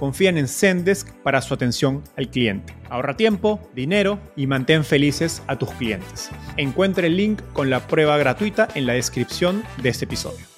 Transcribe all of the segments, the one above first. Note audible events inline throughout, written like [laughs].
confían en Zendesk para su atención al cliente. Ahorra tiempo, dinero y mantén felices a tus clientes. Encuentre el link con la prueba gratuita en la descripción de este episodio.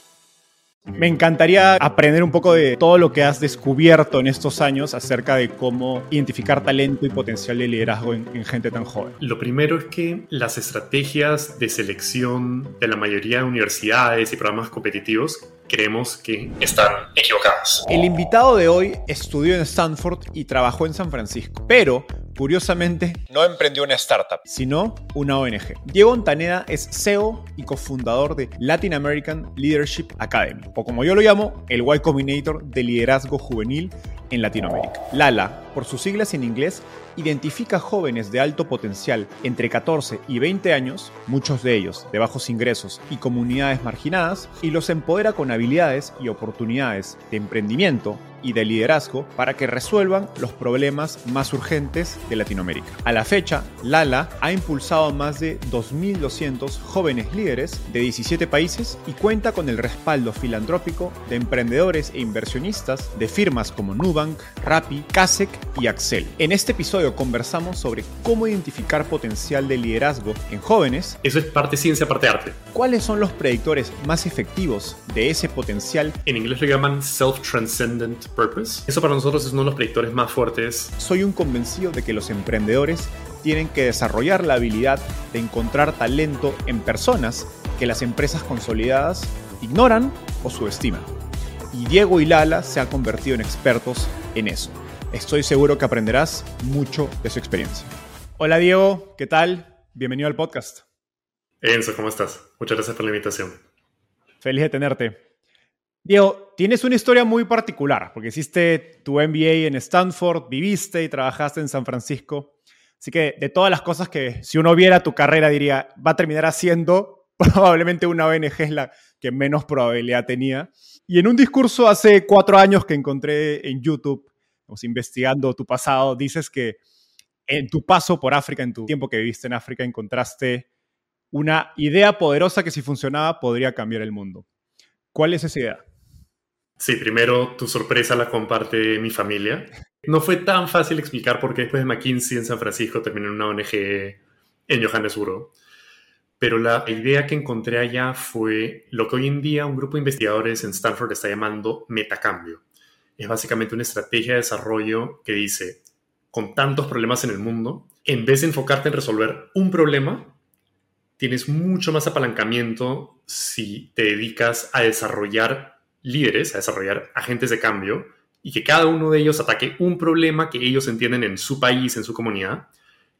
Me encantaría aprender un poco de todo lo que has descubierto en estos años acerca de cómo identificar talento y potencial de liderazgo en, gente tan joven. Lo primero es que las estrategias de selección de la mayoría de universidades y programas competitivos creemos que están equivocadas. El invitado de hoy estudió en Stanford y trabajó en San Francisco, pero curiosamente no emprendió una startup, sino una ONG. Diego Ontaneda es CEO y cofundador de Latin American Leadership Academy, o como yo lo llamo, el Y Combinator de liderazgo juvenil en Latinoamérica. LALA, por sus siglas en inglés, identifica jóvenes de alto potencial entre 14 y 20 años, muchos de ellos de bajos ingresos y comunidades marginadas, y los empodera con habilidades y oportunidades de emprendimiento y de liderazgo para que resuelvan los problemas más urgentes de Latinoamérica. A la fecha, Lala ha impulsado más de 2.200 jóvenes líderes de 17 países y cuenta con el respaldo filantrópico de emprendedores e inversionistas de firmas como Nubank, Rappi, Kasek y Axel. En este episodio conversamos sobre cómo identificar potencial de liderazgo en jóvenes. Eso es parte ciencia, parte arte. ¿Cuáles son los predictores más efectivos de ese potencial? En inglés lo llaman self-transcendent purpose. Eso para nosotros es uno de los predictores más fuertes. Soy un convencido de que los emprendedores tienen que desarrollar la habilidad de encontrar talento en personas que las empresas consolidadas ignoran o subestiman. Y Diego y Lala se han convertido en expertos en eso. Estoy seguro que aprenderás mucho de su experiencia. Hola Diego, ¿qué tal? Bienvenido al podcast. Enzo, ¿cómo estás? Muchas gracias por la invitación. Feliz de tenerte. Diego, tienes una historia muy particular, porque hiciste tu MBA en Stanford, viviste y trabajaste en San Francisco. Así que de todas las cosas que si uno viera tu carrera diría, va a terminar haciendo, [laughs] probablemente una ONG es la que menos probabilidad tenía. Y en un discurso hace cuatro años que encontré en YouTube, investigando tu pasado, dices que en tu paso por África, en tu tiempo que viviste en África, encontraste una idea poderosa que si funcionaba podría cambiar el mundo. ¿Cuál es esa idea? Sí, primero tu sorpresa la comparte mi familia. No fue tan fácil explicar por qué después de McKinsey en San Francisco terminé en una ONG en Johannesburgo. Pero la idea que encontré allá fue lo que hoy en día un grupo de investigadores en Stanford está llamando metacambio es básicamente una estrategia de desarrollo que dice, con tantos problemas en el mundo, en vez de enfocarte en resolver un problema, tienes mucho más apalancamiento si te dedicas a desarrollar líderes, a desarrollar agentes de cambio, y que cada uno de ellos ataque un problema que ellos entienden en su país, en su comunidad.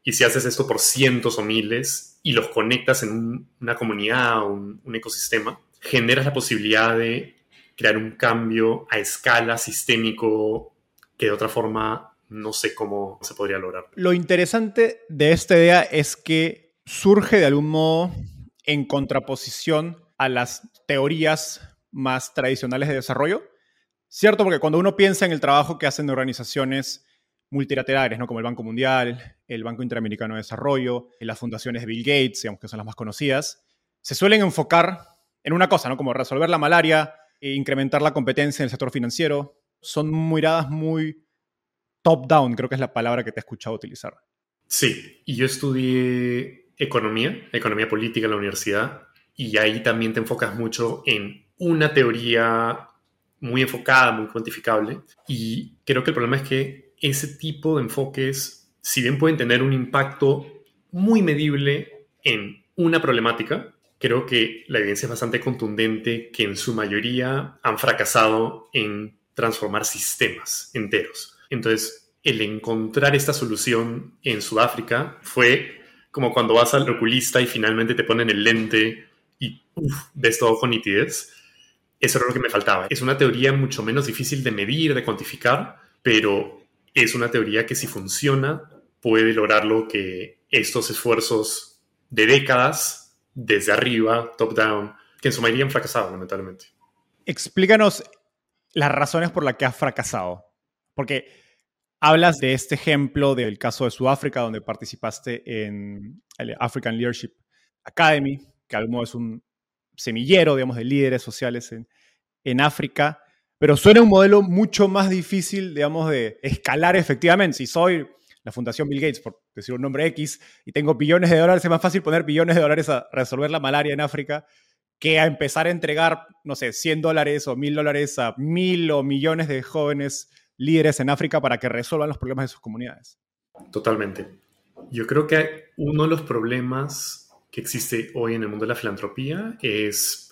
Y si haces esto por cientos o miles y los conectas en una comunidad o un ecosistema, generas la posibilidad de crear un cambio a escala sistémico que de otra forma no sé cómo se podría lograr. Lo interesante de esta idea es que surge de algún modo en contraposición a las teorías más tradicionales de desarrollo. Cierto, porque cuando uno piensa en el trabajo que hacen organizaciones multilaterales, ¿no? como el Banco Mundial, el Banco Interamericano de Desarrollo, las fundaciones de Bill Gates, digamos que son las más conocidas, se suelen enfocar en una cosa, ¿no? como resolver la malaria, incrementar la competencia en el sector financiero. Son miradas muy top-down, creo que es la palabra que te he escuchado utilizar. Sí, y yo estudié economía, economía política en la universidad, y ahí también te enfocas mucho en una teoría muy enfocada, muy cuantificable. Y creo que el problema es que ese tipo de enfoques, si bien pueden tener un impacto muy medible en una problemática, creo que la evidencia es bastante contundente que en su mayoría han fracasado en transformar sistemas enteros. Entonces, el encontrar esta solución en Sudáfrica fue como cuando vas al oculista y finalmente te ponen el lente y ves todo con nitidez. Eso era lo que me faltaba. Es una teoría mucho menos difícil de medir, de cuantificar, pero es una teoría que si funciona puede lograr lo que estos esfuerzos de décadas, desde arriba, top-down, que en su mayoría han fracasado, lamentablemente. Explícanos las razones por las que has fracasado. Porque hablas de este ejemplo del caso de Sudáfrica, donde participaste en el African Leadership Academy, que algo es un semillero, digamos, de líderes sociales en, en África, pero suena un modelo mucho más difícil, digamos, de escalar efectivamente. Si soy la Fundación Bill Gates, por decir un nombre X, y tengo billones de dólares, es más fácil poner billones de dólares a resolver la malaria en África que a empezar a entregar, no sé, 100 dólares o 1000 dólares a mil o millones de jóvenes líderes en África para que resuelvan los problemas de sus comunidades. Totalmente. Yo creo que uno de los problemas que existe hoy en el mundo de la filantropía es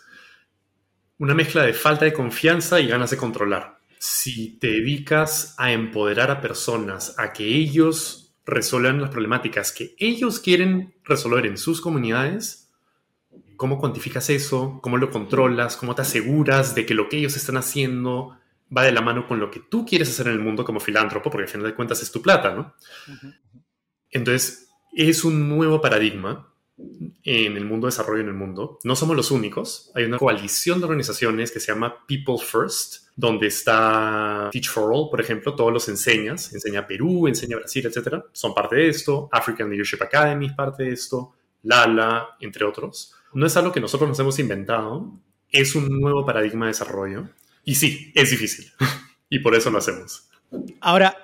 una mezcla de falta de confianza y ganas de controlar. Si te dedicas a empoderar a personas, a que ellos resuelvan las problemáticas que ellos quieren resolver en sus comunidades, ¿Cómo cuantificas eso? ¿Cómo lo controlas? ¿Cómo te aseguras de que lo que ellos están haciendo va de la mano con lo que tú quieres hacer en el mundo como filántropo? Porque al final de cuentas es tu plata, ¿no? Entonces, es un nuevo paradigma en el mundo de desarrollo en el mundo. No somos los únicos. Hay una coalición de organizaciones que se llama People First, donde está Teach for All, por ejemplo, todos los enseñas, enseña Perú, enseña Brasil, etc. Son parte de esto. African Leadership Academy es parte de esto. Lala, entre otros no es algo que nosotros nos hemos inventado, es un nuevo paradigma de desarrollo. Y sí, es difícil. [laughs] y por eso lo hacemos. Ahora,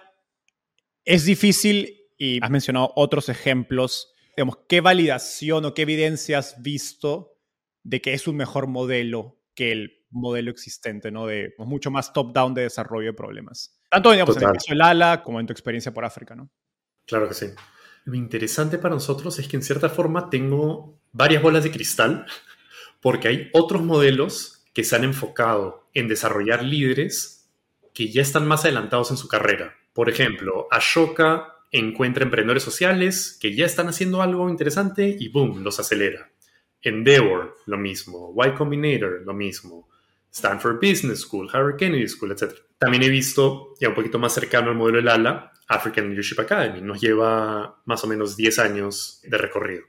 es difícil y has mencionado otros ejemplos. Digamos, ¿qué validación o qué evidencia has visto de que es un mejor modelo que el modelo existente, ¿no? De mucho más top-down de desarrollo de problemas. Tanto digamos, en el caso del ALA como en tu experiencia por África, ¿no? Claro que sí. Lo interesante para nosotros es que en cierta forma tengo varias bolas de cristal, porque hay otros modelos que se han enfocado en desarrollar líderes que ya están más adelantados en su carrera. Por ejemplo, Ashoka encuentra emprendedores sociales que ya están haciendo algo interesante y boom, los acelera. Endeavor, lo mismo. Y Combinator, lo mismo. Stanford Business School, Harvard Kennedy School, etc. También he visto, ya un poquito más cercano al modelo del ALA, African Leadership Academy. Nos lleva más o menos 10 años de recorrido.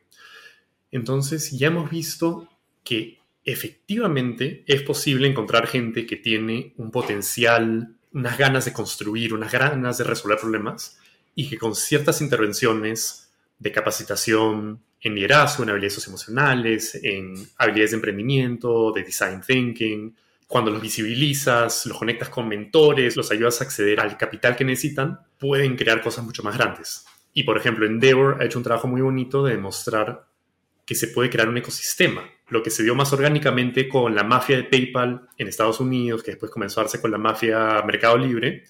Entonces ya hemos visto que efectivamente es posible encontrar gente que tiene un potencial, unas ganas de construir, unas ganas de resolver problemas y que con ciertas intervenciones de capacitación en liderazgo, en habilidades socioemocionales, en habilidades de emprendimiento, de design thinking, cuando los visibilizas, los conectas con mentores, los ayudas a acceder al capital que necesitan, pueden crear cosas mucho más grandes. Y por ejemplo, Endeavor ha hecho un trabajo muy bonito de demostrar que se puede crear un ecosistema. Lo que se dio más orgánicamente con la mafia de PayPal en Estados Unidos, que después comenzó a darse con la mafia Mercado Libre,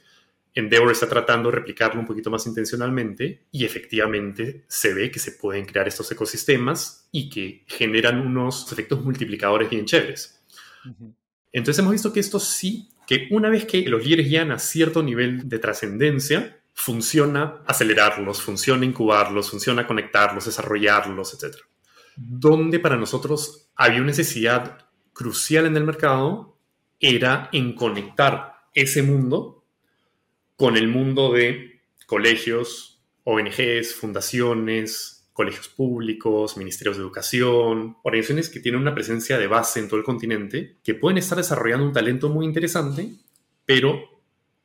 Endeavor está tratando de replicarlo un poquito más intencionalmente y efectivamente se ve que se pueden crear estos ecosistemas y que generan unos efectos multiplicadores bien chéveres. Entonces hemos visto que esto sí, que una vez que los líderes llegan a cierto nivel de trascendencia, funciona acelerarlos, funciona incubarlos, funciona conectarlos, desarrollarlos, etc. Donde para nosotros había una necesidad crucial en el mercado era en conectar ese mundo con el mundo de colegios, ONGs, fundaciones, colegios públicos, ministerios de educación, organizaciones que tienen una presencia de base en todo el continente, que pueden estar desarrollando un talento muy interesante, pero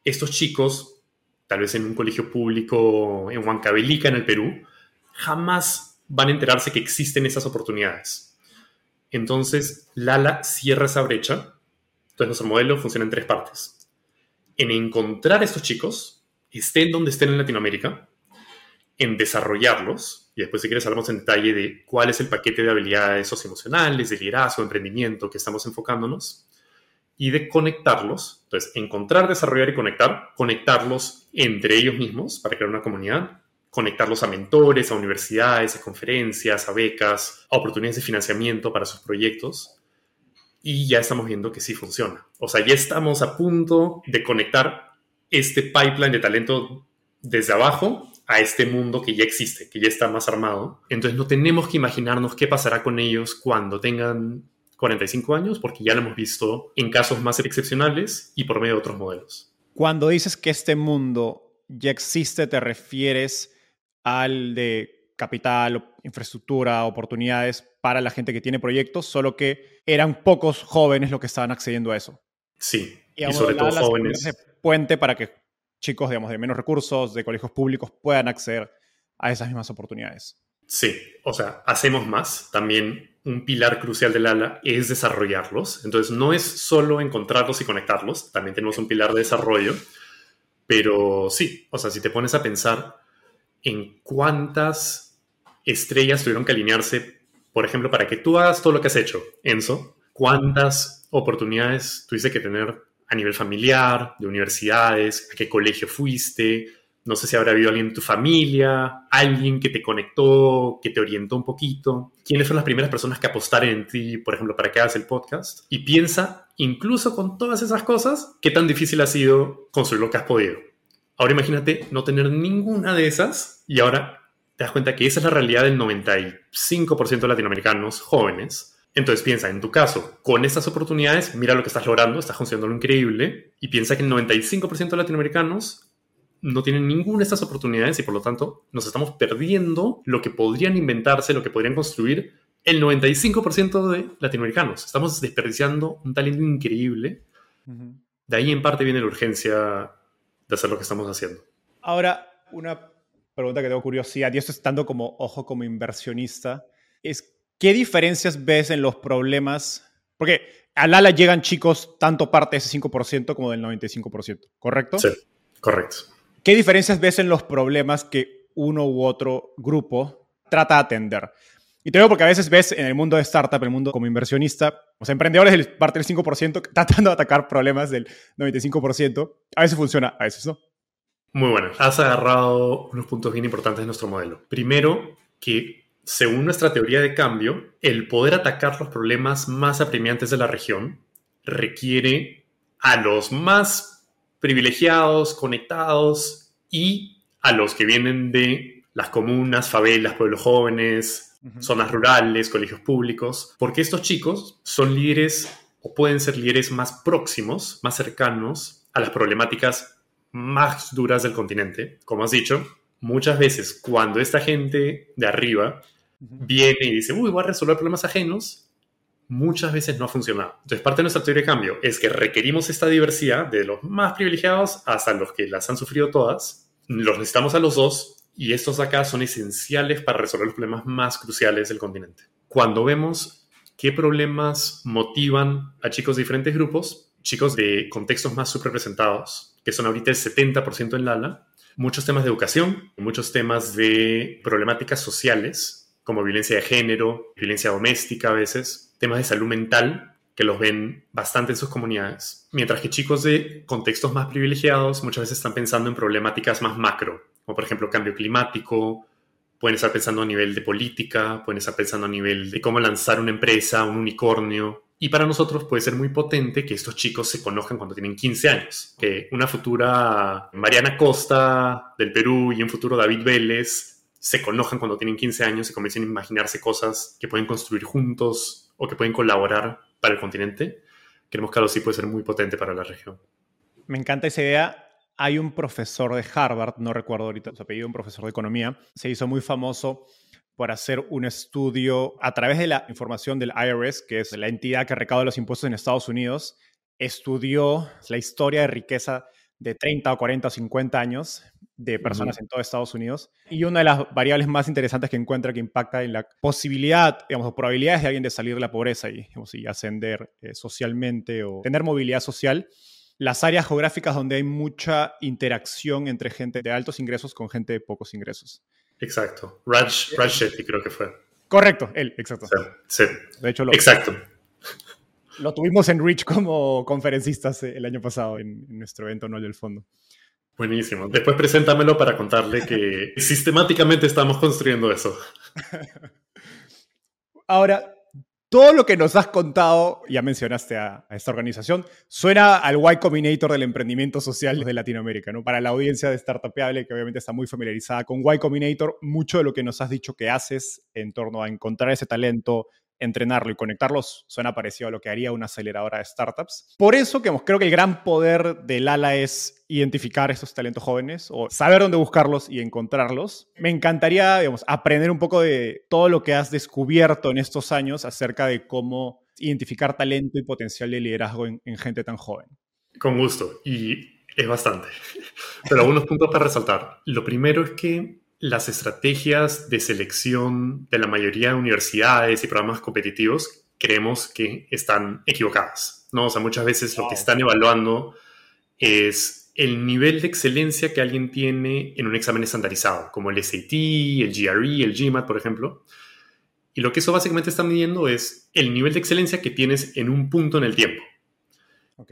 estos chicos, tal vez en un colegio público en Huancavelica, en el Perú, jamás van a enterarse que existen esas oportunidades. Entonces, Lala cierra esa brecha. Entonces, nuestro modelo funciona en tres partes. En encontrar a estos chicos, estén donde estén en Latinoamérica, en desarrollarlos, y después si quieres hablamos en detalle de cuál es el paquete de habilidades socioemocionales, de liderazgo, de emprendimiento que estamos enfocándonos, y de conectarlos. Entonces, encontrar, desarrollar y conectar, conectarlos entre ellos mismos para crear una comunidad, conectarlos a mentores, a universidades, a conferencias, a becas, a oportunidades de financiamiento para sus proyectos. Y ya estamos viendo que sí funciona. O sea, ya estamos a punto de conectar este pipeline de talento desde abajo a este mundo que ya existe, que ya está más armado. Entonces no tenemos que imaginarnos qué pasará con ellos cuando tengan 45 años, porque ya lo hemos visto en casos más excepcionales y por medio de otros modelos. Cuando dices que este mundo ya existe, te refieres al de capital, infraestructura, oportunidades para la gente que tiene proyectos, solo que eran pocos jóvenes los que estaban accediendo a eso. Sí, y, sobre todo jóvenes. Puente para que chicos, digamos, de menos recursos, de colegios públicos, puedan acceder a esas mismas oportunidades. Sí, o sea, hacemos más. También un pilar crucial del ALA es desarrollarlos. Entonces, no es solo encontrarlos y conectarlos, también tenemos un pilar de desarrollo. Pero sí, o sea, si te pones a pensar en cuántas estrellas tuvieron que alinearse, por ejemplo, para que tú hagas todo lo que has hecho, Enzo, cuántas oportunidades tuviste que tener a nivel familiar, de universidades, a qué colegio fuiste, no sé si habrá habido alguien en tu familia, alguien que te conectó, que te orientó un poquito. ¿Quiénes fueron las primeras personas que apostaron en ti, por ejemplo, para que hagas el podcast? Y piensa, incluso con todas esas cosas, qué tan difícil ha sido construir lo que has podido. Ahora imagínate no tener ninguna de esas y ahora te das cuenta que esa es la realidad del 95% de latinoamericanos jóvenes entonces piensa, en tu caso, con estas oportunidades, mira lo que estás logrando, estás consiguiendo lo increíble, y piensa que el 95% de latinoamericanos no tienen ninguna de estas oportunidades y por lo tanto nos estamos perdiendo lo que podrían inventarse, lo que podrían construir el 95% de latinoamericanos. Estamos desperdiciando un talento increíble. De ahí en parte viene la urgencia de hacer lo que estamos haciendo. Ahora, una pregunta que tengo curiosidad, y esto estando como ojo como inversionista, es ¿Qué diferencias ves en los problemas? Porque al ala llegan chicos tanto parte de ese 5% como del 95%, ¿correcto? Sí, correcto. ¿Qué diferencias ves en los problemas que uno u otro grupo trata de atender? Y te digo porque a veces ves en el mundo de startup, en el mundo como inversionista, los emprendedores parte del 5% [laughs] tratando de atacar problemas del 95%. A veces funciona, a veces no. Muy bueno. Has agarrado unos puntos bien importantes de nuestro modelo. Primero, que según nuestra teoría de cambio, el poder atacar los problemas más apremiantes de la región requiere a los más privilegiados, conectados y a los que vienen de las comunas, favelas, pueblos jóvenes, zonas rurales, colegios públicos, porque estos chicos son líderes o pueden ser líderes más próximos, más cercanos a las problemáticas más duras del continente. Como has dicho, muchas veces cuando esta gente de arriba viene y dice, uy, voy a resolver problemas ajenos, muchas veces no ha funcionado. Entonces, parte de nuestra teoría de cambio es que requerimos esta diversidad de los más privilegiados hasta los que las han sufrido todas. Los necesitamos a los dos y estos de acá son esenciales para resolver los problemas más cruciales del continente. Cuando vemos qué problemas motivan a chicos de diferentes grupos, chicos de contextos más subrepresentados, que son ahorita el 70% en Lala, muchos temas de educación, muchos temas de problemáticas sociales como violencia de género, violencia doméstica a veces, temas de salud mental que los ven bastante en sus comunidades, mientras que chicos de contextos más privilegiados muchas veces están pensando en problemáticas más macro, como por ejemplo cambio climático, pueden estar pensando a nivel de política, pueden estar pensando a nivel de cómo lanzar una empresa, un unicornio. Y para nosotros puede ser muy potente que estos chicos se conozcan cuando tienen 15 años, que una futura Mariana Costa del Perú y un futuro David Vélez se conozcan cuando tienen 15 años y comiencen a imaginarse cosas que pueden construir juntos o que pueden colaborar para el continente, creemos que algo sí puede ser muy potente para la región. Me encanta esa idea. Hay un profesor de Harvard, no recuerdo ahorita su apellido, un profesor de economía, se hizo muy famoso por hacer un estudio a través de la información del IRS, que es la entidad que recauda los impuestos en Estados Unidos, estudió la historia de riqueza de 30 o 40 o 50 años de personas en todo Estados Unidos. Y una de las variables más interesantes que encuentra que impacta en la posibilidad, digamos, o probabilidades de alguien de salir de la pobreza y, y ascender eh, socialmente o tener movilidad social, las áreas geográficas donde hay mucha interacción entre gente de altos ingresos con gente de pocos ingresos. Exacto. Raj, Raj Shetty creo que fue. Correcto, él, exacto. Sí, De hecho, lo... Exacto. Lo tuvimos en Rich como conferencistas el año pasado en, nuestro evento anual del fondo. Buenísimo. Después preséntamelo para contarle que [laughs] sistemáticamente estamos construyendo eso. [laughs] Ahora, todo lo que nos has contado, ya mencionaste a, esta organización, suena al Y Combinator del emprendimiento social de Latinoamérica, ¿no? Para la audiencia de Startupable, que obviamente está muy familiarizada con Y Combinator, mucho de lo que nos has dicho que haces en torno a encontrar ese talento, entrenarlo y conectarlos suena parecido a lo que haría una aceleradora de startups. Por eso que creo que el gran poder del ALA es identificar estos talentos jóvenes o saber dónde buscarlos y encontrarlos. Me encantaría, digamos, aprender un poco de todo lo que has descubierto en estos años acerca de cómo identificar talento y potencial de liderazgo en, en gente tan joven. Con gusto, y es bastante. [laughs] Pero algunos puntos para resaltar. Lo primero es que las estrategias de selección de la mayoría de universidades y programas competitivos creemos que están equivocadas. ¿no? O sea, muchas veces lo que están evaluando es el nivel de excelencia que alguien tiene en un examen estandarizado, como el SAT, el GRE, el GMAT, por ejemplo. Y lo que eso básicamente está midiendo es el nivel de excelencia que tienes en un punto en el tiempo.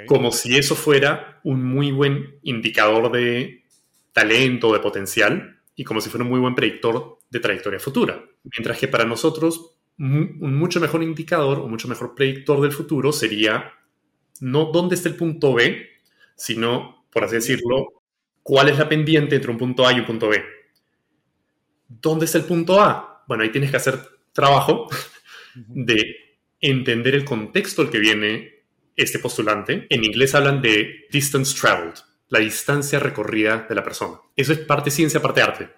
Como si eso fuera un muy buen indicador de talento, de potencial, y como si fuera un muy buen predictor de trayectoria futura. Mientras que para nosotros un mucho mejor indicador o mucho mejor predictor del futuro sería no dónde está el punto B, sino, por así decirlo, cuál es la pendiente entre un punto A y un punto B. ¿Dónde está el punto A? Bueno, ahí tienes que hacer trabajo de entender el contexto al que viene este postulante. En inglés hablan de distance traveled, la distancia recorrida de la persona. Eso es parte ciencia, parte arte.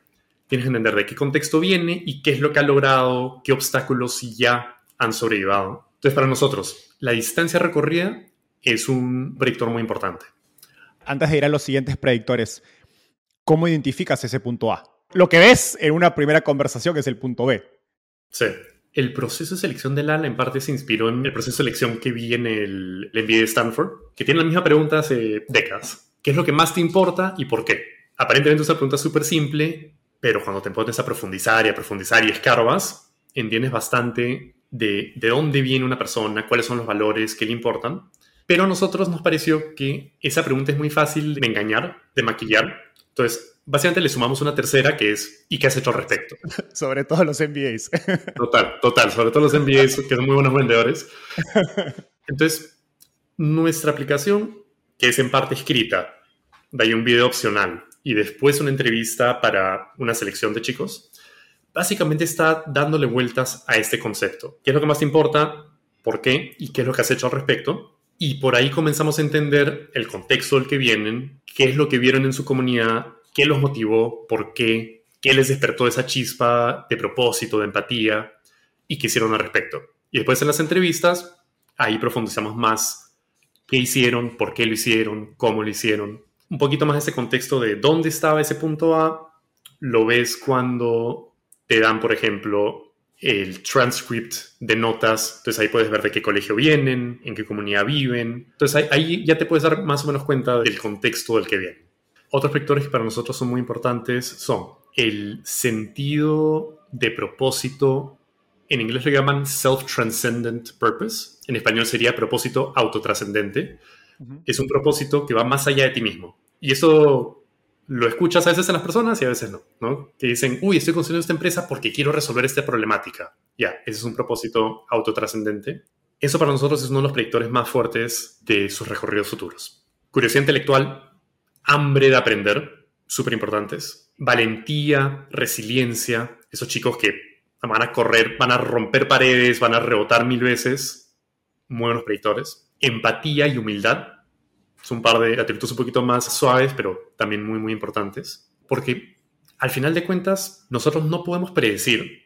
Tienes que entender de qué contexto viene y qué es lo que ha logrado, qué obstáculos ya han sobrellevado. Entonces, para nosotros, la distancia recorrida es un predictor muy importante. Antes de ir a los siguientes predictores, ¿cómo identificas ese punto A? Lo que ves en una primera conversación es el punto B. Sí. El proceso de selección del ALA en parte se inspiró en el proceso de selección que vi en el, el MBA de Stanford, que tiene la misma pregunta hace décadas. ¿Qué es lo que más te importa y por qué? Aparentemente es una pregunta súper simple, pero cuando te pones a profundizar y a profundizar y escarbas, entiendes bastante de, de dónde viene una persona, cuáles son los valores que le importan. Pero a nosotros nos pareció que esa pregunta es muy fácil de engañar, de maquillar. Entonces, básicamente le sumamos una tercera que es ¿y qué has hecho al respecto? [laughs] sobre todo los MBAs. [laughs] total, total, sobre todo los MBAs que son muy buenos vendedores. [laughs] Entonces, nuestra aplicación que es en parte escrita, de ahí un video opcional y después una entrevista para una selección de chicos, básicamente está dándole vueltas a este concepto. ¿Qué es lo que más te importa? ¿Por qué? ¿Y qué es lo que has hecho al respecto? Y por ahí comenzamos a entender el contexto del que vienen, qué es lo que vieron en su comunidad, qué los motivó, por qué, qué les despertó esa chispa de propósito, de empatía y qué hicieron al respecto. Y después en las entrevistas, ahí profundizamos más qué hicieron, por qué lo hicieron, cómo lo hicieron. Un poquito más ese contexto de dónde estaba ese punto A, lo ves cuando te dan, por ejemplo, el transcript de notas, entonces ahí puedes ver de qué colegio vienen, en qué comunidad viven, entonces ahí, ya te puedes dar más o menos cuenta del contexto del que vienen. Otros vectores que para nosotros son muy importantes son el sentido de propósito en inglés lo llaman self-transcendent purpose, en español sería propósito autotrascendente. Es un propósito que va más allá de ti mismo. Y eso lo escuchas a veces en las personas y a veces no, ¿no? Que dicen, uy, estoy construyendo esta empresa porque quiero resolver esta problemática. Ya, ese es un propósito autotrascendente. Eso para nosotros es uno de los predictores más fuertes de sus recorridos futuros. Curiosidad intelectual, hambre de aprender, súper importantes. Valentía, resiliencia, esos chicos que van a correr, van a romper paredes, van a rebotar mil veces. Muy buenos predictores. Empatía y humildad. Son un par de atributos un poquito más suaves, pero también muy, muy importantes. Porque al final de cuentas, nosotros no podemos predecir,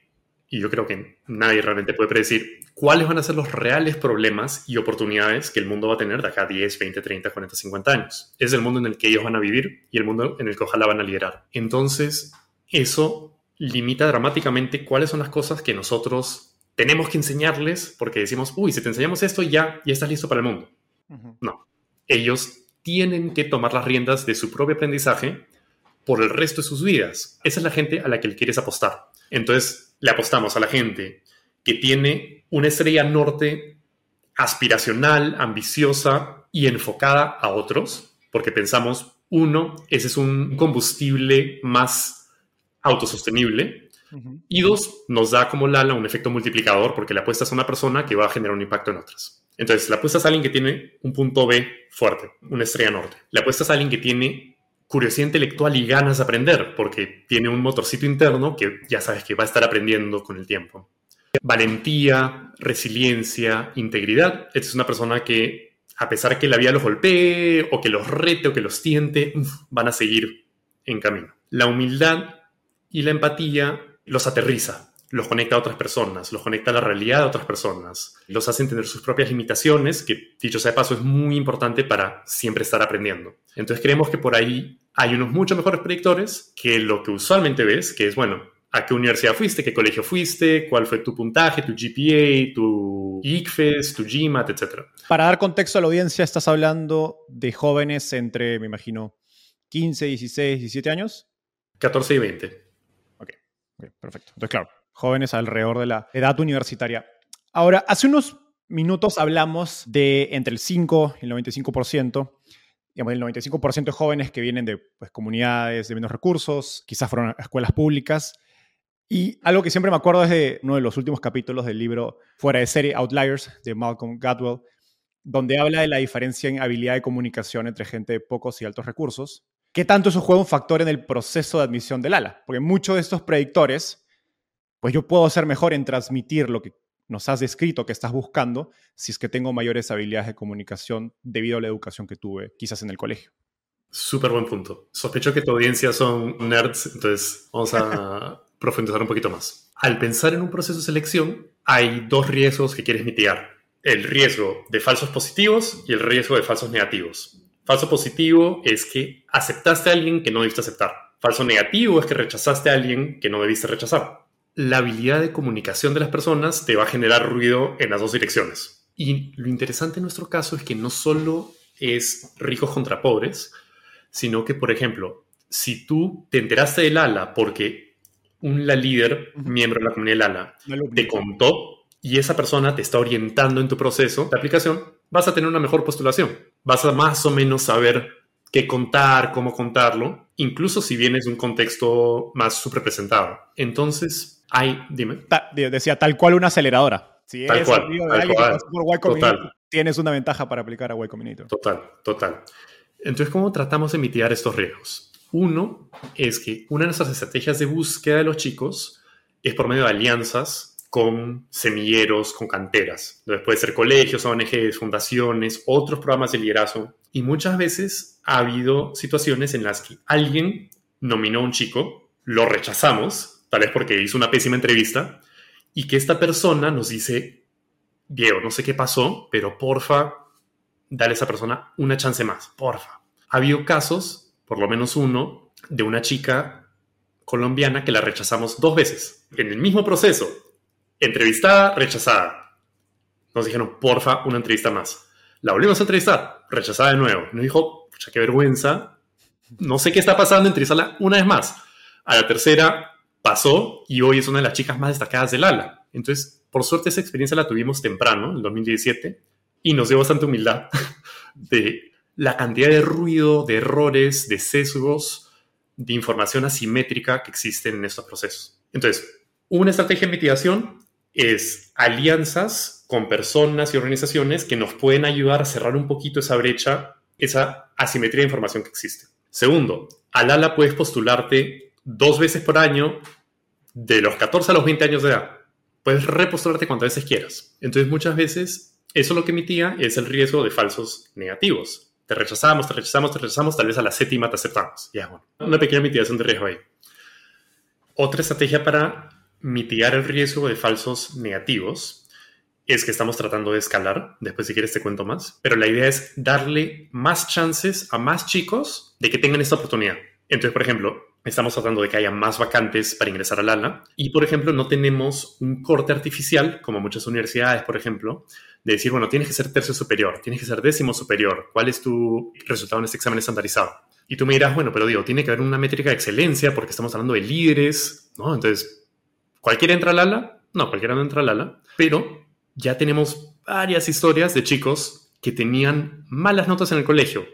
y yo creo que nadie realmente puede predecir, cuáles van a ser los reales problemas y oportunidades que el mundo va a tener de acá a 10, 20, 30, 40, 50 años. Es el mundo en el que ellos van a vivir y el mundo en el que ojalá van a liderar. Entonces, eso limita dramáticamente cuáles son las cosas que nosotros tenemos que enseñarles porque decimos, uy, si te enseñamos esto ya, ya estás listo para el mundo. No, ellos tienen que tomar las riendas de su propio aprendizaje por el resto de sus vidas. Esa es la gente a la que le quieres apostar. Entonces, le apostamos a la gente que tiene una estrella norte aspiracional, ambiciosa y enfocada a otros, porque pensamos, uno, ese es un combustible más autosostenible. Y dos, nos da como Lala un efecto multiplicador porque le apuestas a una persona que va a generar un impacto en otras. Entonces, le apuestas a alguien que tiene un punto B fuerte, una estrella norte. Le apuestas a alguien que tiene curiosidad intelectual y ganas de aprender, porque tiene un motorcito interno que ya sabes que va a estar aprendiendo con el tiempo. Valentía, resiliencia, integridad. Esta es una persona que, a pesar que la vida los golpee, o que los rete, o que los tiente, van a seguir en camino. La humildad y la empatía los aterriza, los conecta a otras personas, los conecta a la realidad de otras personas, los hace entender sus propias limitaciones, que dicho sea de paso es muy importante para siempre estar aprendiendo. Entonces creemos que por ahí hay unos mucho mejores predictores que lo que usualmente ves, que es, bueno, ¿a qué universidad fuiste? ¿Qué colegio fuiste? ¿Cuál fue tu puntaje, tu GPA, tu ICFES, tu GMAT, etcétera? Para dar contexto a la audiencia, estás hablando de jóvenes entre, me imagino, 15, 16, 17 años. 14 y 20. Perfecto. Entonces, claro, jóvenes alrededor de la edad universitaria. Ahora, hace unos minutos hablamos de entre el 5 y el 95%, digamos, el 95% de jóvenes que vienen de pues, comunidades de menos recursos, quizás fueron a escuelas públicas. Y algo que siempre me acuerdo es de uno de los últimos capítulos del libro Fuera de serie Outliers de Malcolm Gladwell, donde habla de la diferencia en habilidad de comunicación entre gente de pocos y altos recursos. ¿Qué tanto eso juega un factor en el proceso de admisión del ala? Porque muchos de estos predictores pues yo puedo ser mejor en transmitir lo que nos has descrito que estás buscando si es que tengo mayores habilidades de comunicación debido a la educación que tuve quizás en el colegio. Súper buen punto. Sospecho que tu audiencia son nerds, entonces vamos a [laughs] profundizar un poquito más. Al pensar en un proceso de selección, hay dos riesgos que quieres mitigar. El riesgo de falsos positivos y el riesgo de falsos negativos. Falso positivo es que aceptaste a alguien que no debiste aceptar. Falso negativo es que rechazaste a alguien que no debiste rechazar la habilidad de comunicación de las personas te va a generar ruido en las dos direcciones. Y lo interesante en nuestro caso es que no solo es ricos contra pobres, sino que, por ejemplo, si tú te enteraste del ALA porque un la líder, miembro de la comunidad del ALA, te contó y esa persona te está orientando en tu proceso de aplicación, vas a tener una mejor postulación. Vas a más o menos saber qué contar, cómo contarlo, incluso si vienes de un contexto más subrepresentado. Entonces, Ay, dime. decía tal cual una aceleradora. Si tal cual, por tienes una ventaja para aplicar a Y Combinator. Total, total. Entonces, ¿cómo tratamos de mitigar estos riesgos? Uno es que una de nuestras estrategias de búsqueda de los chicos es por medio de alianzas con semilleros, con canteras. Entonces puede ser colegios, ONGs, fundaciones, otros programas de liderazgo. Y muchas veces ha habido situaciones en las que alguien nominó a un chico, lo rechazamos tal vez porque hizo una pésima entrevista, y que esta persona nos dice, Diego, no sé qué pasó, pero porfa, dale a esa persona una chance más, porfa. Ha habido casos, por lo menos uno, de una chica colombiana que la rechazamos dos veces, en el mismo proceso, entrevistada, rechazada. Nos dijeron, porfa, una entrevista más. La volvimos a entrevistar, rechazada de nuevo. Nos dijo, pucha, qué vergüenza, no sé qué está pasando, entrevistarla una vez más. A la tercera, pasó y hoy es una de las chicas más destacadas del ala. Entonces, por suerte esa experiencia la tuvimos temprano, en 2017, y nos dio bastante humildad [laughs] de la cantidad de ruido, de errores, de sesgos, de información asimétrica que existen en estos procesos. Entonces, una estrategia de mitigación es alianzas con personas y organizaciones que nos pueden ayudar a cerrar un poquito esa brecha, esa asimetría de información que existe. Segundo, al ala puedes postularte dos veces por año de los 14 a los 20 años de edad. Puedes repostularte cuantas veces quieras. Entonces muchas veces eso lo que emitía es el riesgo de falsos negativos. Te rechazamos, te rechazamos, te rechazamos, tal vez a la séptima te aceptamos. Ya, una pequeña mitigación de riesgo ahí. Otra estrategia para mitigar el riesgo de falsos negativos es que estamos tratando de escalar. Después, si quieres, te cuento más. Pero la idea es darle más chances a más chicos de que tengan esta oportunidad. Entonces, por ejemplo, estamos tratando de que haya más vacantes para ingresar al ALA y, por ejemplo, no tenemos un corte artificial, como muchas universidades, por ejemplo, de decir, bueno, tienes que ser tercio superior, tienes que ser décimo superior, ¿cuál es tu resultado en este examen estandarizado? Y tú me dirás, bueno, pero digo, tiene que haber una métrica de excelencia porque estamos hablando de líderes, ¿no? Entonces, ¿cualquiera entra al ALA? No, cualquiera no entra al ALA, pero ya tenemos varias historias de chicos que tenían malas notas en el colegio,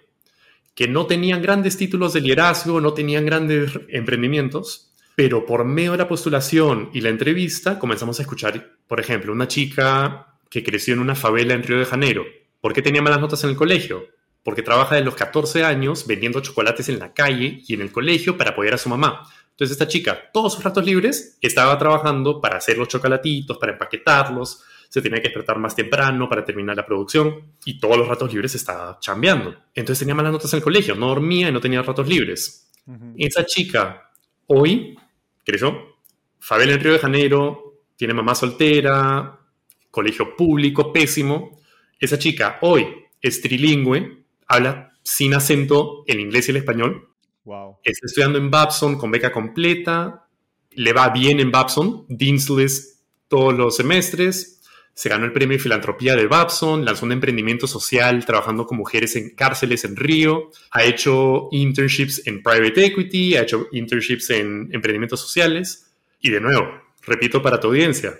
que no tenían grandes títulos de liderazgo, no tenían grandes emprendimientos, pero por medio de la postulación y la entrevista comenzamos a escuchar, por ejemplo, una chica que creció en una favela en Río de Janeiro. ¿Por qué tenía malas notas en el colegio? Porque trabaja desde los 14 años vendiendo chocolates en la calle y en el colegio para apoyar a su mamá. Entonces esta chica, todos sus ratos libres, estaba trabajando para hacer los chocolatitos, para empaquetarlos, se tenía que despertar más temprano para terminar la producción y todos los ratos libres estaba chambeando. Entonces tenía malas notas en el colegio, no dormía y no tenía ratos libres. Esa chica hoy creció, favela en Río de Janeiro, tiene mamá soltera, colegio público pésimo. Esa chica hoy es trilingüe, habla sin acento el inglés y el español. Wow. Está estudiando en Babson con beca completa, le va bien en Babson, Dean's todos los semestres, se ganó el premio de filantropía de Babson, lanzó un emprendimiento social trabajando con mujeres en cárceles en Río, ha hecho internships en private equity, ha hecho internships en emprendimientos sociales. Y de nuevo, repito para tu audiencia,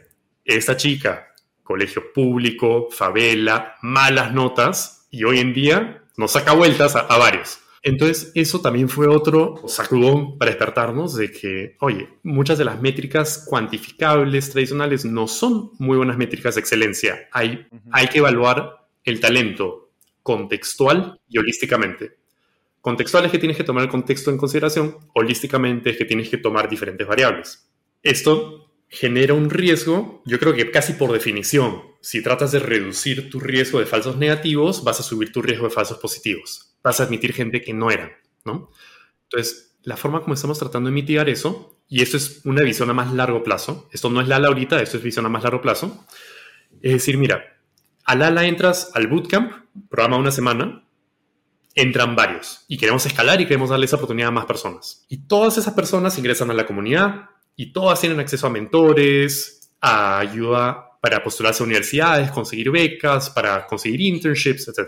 esta chica, colegio público, favela, malas notas, y hoy en día nos saca vueltas a varios. Entonces, eso también fue otro sacudón para despertarnos de que, oye, muchas de las métricas cuantificables tradicionales no son muy buenas métricas de excelencia. Hay, hay que evaluar el talento contextual y holísticamente. Contextual es que tienes que tomar el contexto en consideración, holísticamente es que tienes que tomar diferentes variables. Esto genera un riesgo, yo creo que casi por definición, si tratas de reducir tu riesgo de falsos negativos, vas a subir tu riesgo de falsos positivos. Vas a admitir gente que no eran, ¿no? Entonces, la forma como estamos tratando de mitigar eso, y esto es una visión a más largo plazo, esto no es la ahorita, esto es visión a más largo plazo, es decir, mira, al ala entras al bootcamp, programa una semana, entran varios y queremos escalar y queremos darle esa oportunidad a más personas. Y todas esas personas ingresan a la comunidad, y todas tienen acceso a mentores, a ayuda para postularse a universidades, conseguir becas, para conseguir internships, etc.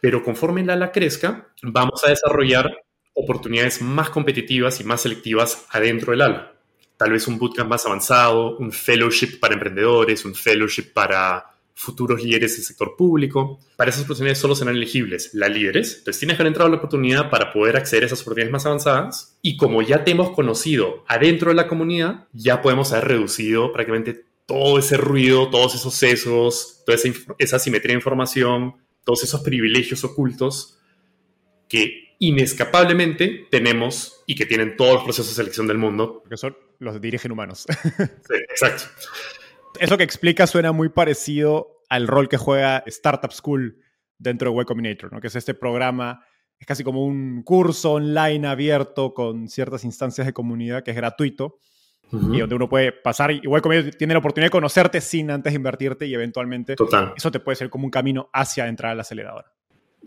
Pero conforme la ala crezca, vamos a desarrollar oportunidades más competitivas y más selectivas adentro del ala. Tal vez un bootcamp más avanzado, un fellowship para emprendedores, un fellowship para futuros líderes del sector público. Para esas oportunidades solo serán elegibles las líderes. Entonces tienes que haber entrado a la oportunidad para poder acceder a esas oportunidades más avanzadas. Y como ya te hemos conocido adentro de la comunidad, ya podemos haber reducido prácticamente todo ese ruido, todos esos sesos, toda esa, esa simetría de información, todos esos privilegios ocultos que inescapablemente tenemos y que tienen todos los procesos de selección del mundo. Que son los dirigen humanos. [laughs] Sí, exacto eso que explica suena muy parecido al rol que juega Startup School dentro de Y Combinator, ¿no? que es este programa, es casi como un curso online abierto con ciertas instancias de comunidad que es gratuito y donde uno puede pasar. Y Y Combinator tiene la oportunidad de conocerte sin antes invertirte y eventualmente eso te puede ser como un camino hacia entrar al acelerador.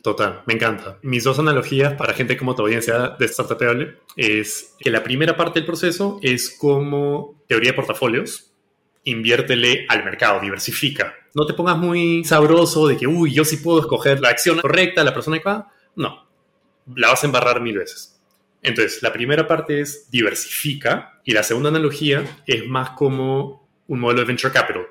Total, me encanta. Mis dos analogías para gente como tu audiencia de Startupable es que la primera parte del proceso es como teoría de portafolios, inviértele al mercado, diversifica. No te pongas muy sabroso de que, uy, yo sí puedo escoger la acción correcta, la persona va. No, la vas a embarrar mil veces. Entonces, la primera parte es diversifica y la segunda analogía es más como un modelo de venture capital.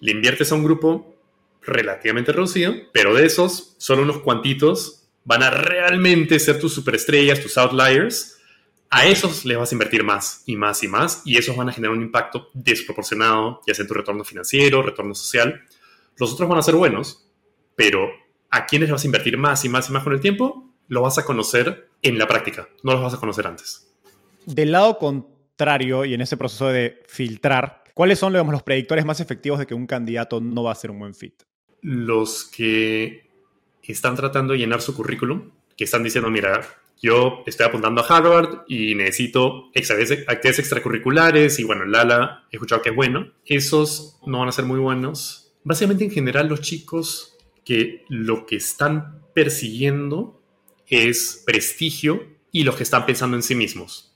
Le inviertes a un grupo relativamente reducido, pero de esos, solo unos cuantitos van a realmente ser tus superestrellas, tus outliers, a esos les vas a invertir más y más y más y esos van a generar un impacto desproporcionado, ya sea en tu retorno financiero, retorno social. Los otros van a ser buenos, pero a quienes vas a invertir más y más y más con el tiempo, lo vas a conocer en la práctica, no los vas a conocer antes. Del lado contrario y en ese proceso de filtrar, ¿cuáles son los predictores más efectivos de que un candidato no va a ser un buen fit? Los que están tratando de llenar su currículum, que están diciendo, mira, yo estoy apuntando a Harvard y necesito actividades extracurriculares y bueno, Lala he escuchado que es bueno. Esos no van a ser muy buenos. Básicamente en general los chicos que lo que están persiguiendo es prestigio y los que están pensando en sí mismos.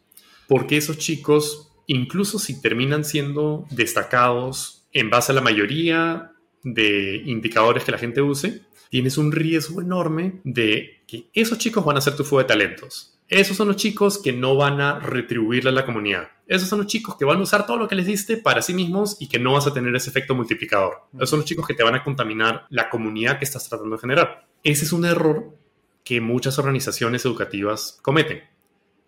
Porque esos chicos, incluso si terminan siendo destacados en base a la mayoría de indicadores que la gente use, tienes un riesgo enorme de que esos chicos van a ser tu fuego de talentos. Esos son los chicos que no van a retribuirle a la comunidad. Esos son los chicos que van a usar todo lo que les diste para sí mismos y que no vas a tener ese efecto multiplicador. Esos son los chicos que te van a contaminar la comunidad que estás tratando de generar. Ese es un error que muchas organizaciones educativas cometen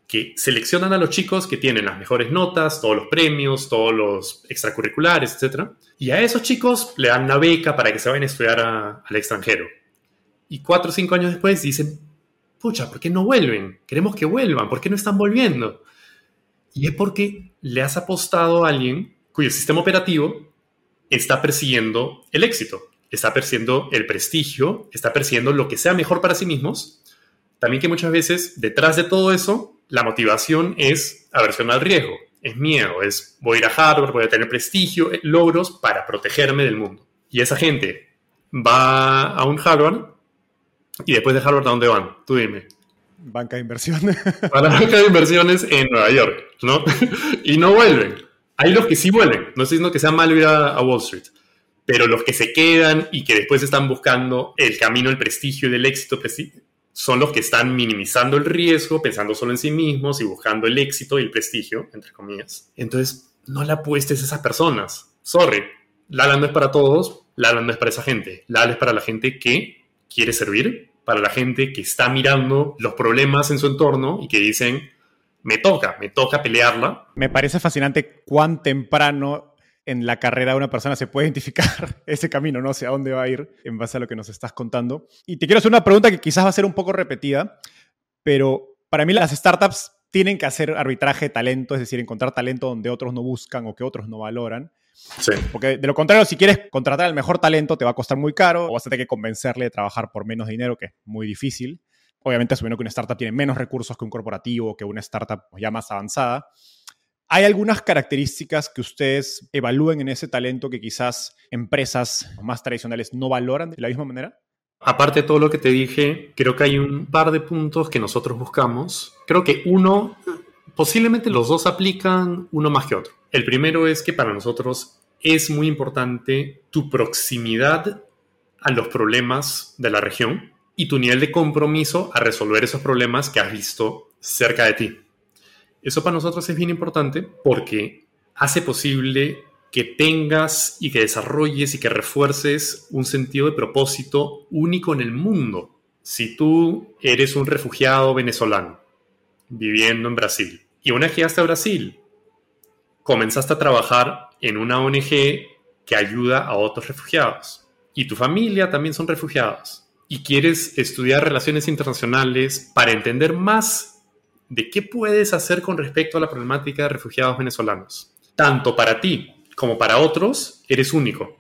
que seleccionan a los chicos que tienen las mejores notas, todos los premios, todos los extracurriculares, etc. Y a esos chicos le dan una beca para que se vayan a estudiar al extranjero. Y cuatro o cinco años después dicen, pucha, ¿por qué no vuelven? Queremos que vuelvan, ¿por qué no están volviendo? Y es porque le has apostado a alguien cuyo sistema operativo está persiguiendo el éxito, está persiguiendo el prestigio, está persiguiendo lo que sea mejor para sí mismos. También que muchas veces detrás de todo eso la motivación es aversión al riesgo, es miedo, es voy a ir a Harvard, voy a tener prestigio, eh, logros para protegerme del mundo. Y esa gente va a un Harvard y después de Harvard, ¿a dónde van? Tú dime. Banca de inversiones. [laughs] A la banca de inversiones en Nueva York, ¿no? [laughs] y no vuelven. Hay los que sí vuelven. No estoy diciendo que sea malo ir a, a Wall Street pero los que se quedan y que después están buscando el camino, el prestigio y del éxito, son los que están minimizando el riesgo, pensando solo en sí mismos y buscando el éxito y el prestigio, entre comillas. Entonces, no le apuestes a esas personas. Sorry, Lala no es para todos, Lala no es para esa gente. Lala es para la gente que quiere servir, para la gente que está mirando los problemas en su entorno y que dicen, me toca, me toca pelearla. Me parece fascinante cuán temprano en la carrera de una persona se puede [laughs] identificar ese camino, no sé a dónde va a ir en base a lo que nos estás contando. Y te quiero hacer una pregunta que quizás va a ser un poco repetida, pero para mí las startups tienen que hacer arbitraje de talento, es decir, encontrar talento donde otros no buscan o que otros no valoran. Sí. Porque de lo contrario, si quieres contratar al mejor talento, te va a costar muy caro o vas a tener que convencerle de trabajar por menos dinero, que es muy difícil. Obviamente, asumiendo que una startup tiene menos recursos que un corporativo o que una startup ya más avanzada. ¿Hay algunas características que ustedes evalúen en ese talento que quizás empresas más tradicionales no valoran de la misma manera? Aparte de todo lo que te dije, creo que hay un par de puntos que nosotros buscamos. Creo que uno, posiblemente los dos aplican uno más que otro. El primero es que para nosotros es muy importante tu proximidad a los problemas de la región y tu nivel de compromiso a resolver esos problemas que has visto cerca de ti. Eso para nosotros es bien importante porque hace posible que tengas y que desarrolles y que refuerces un sentido de propósito único en el mundo. Si tú eres un refugiado venezolano viviendo en Brasil y una vez llegaste a Brasil, comenzaste a trabajar en una ONG que ayuda a otros refugiados y tu familia también son refugiados y quieres estudiar relaciones internacionales para entender más de qué puedes hacer con respecto a la problemática de refugiados venezolanos. Tanto para ti como para otros, eres único,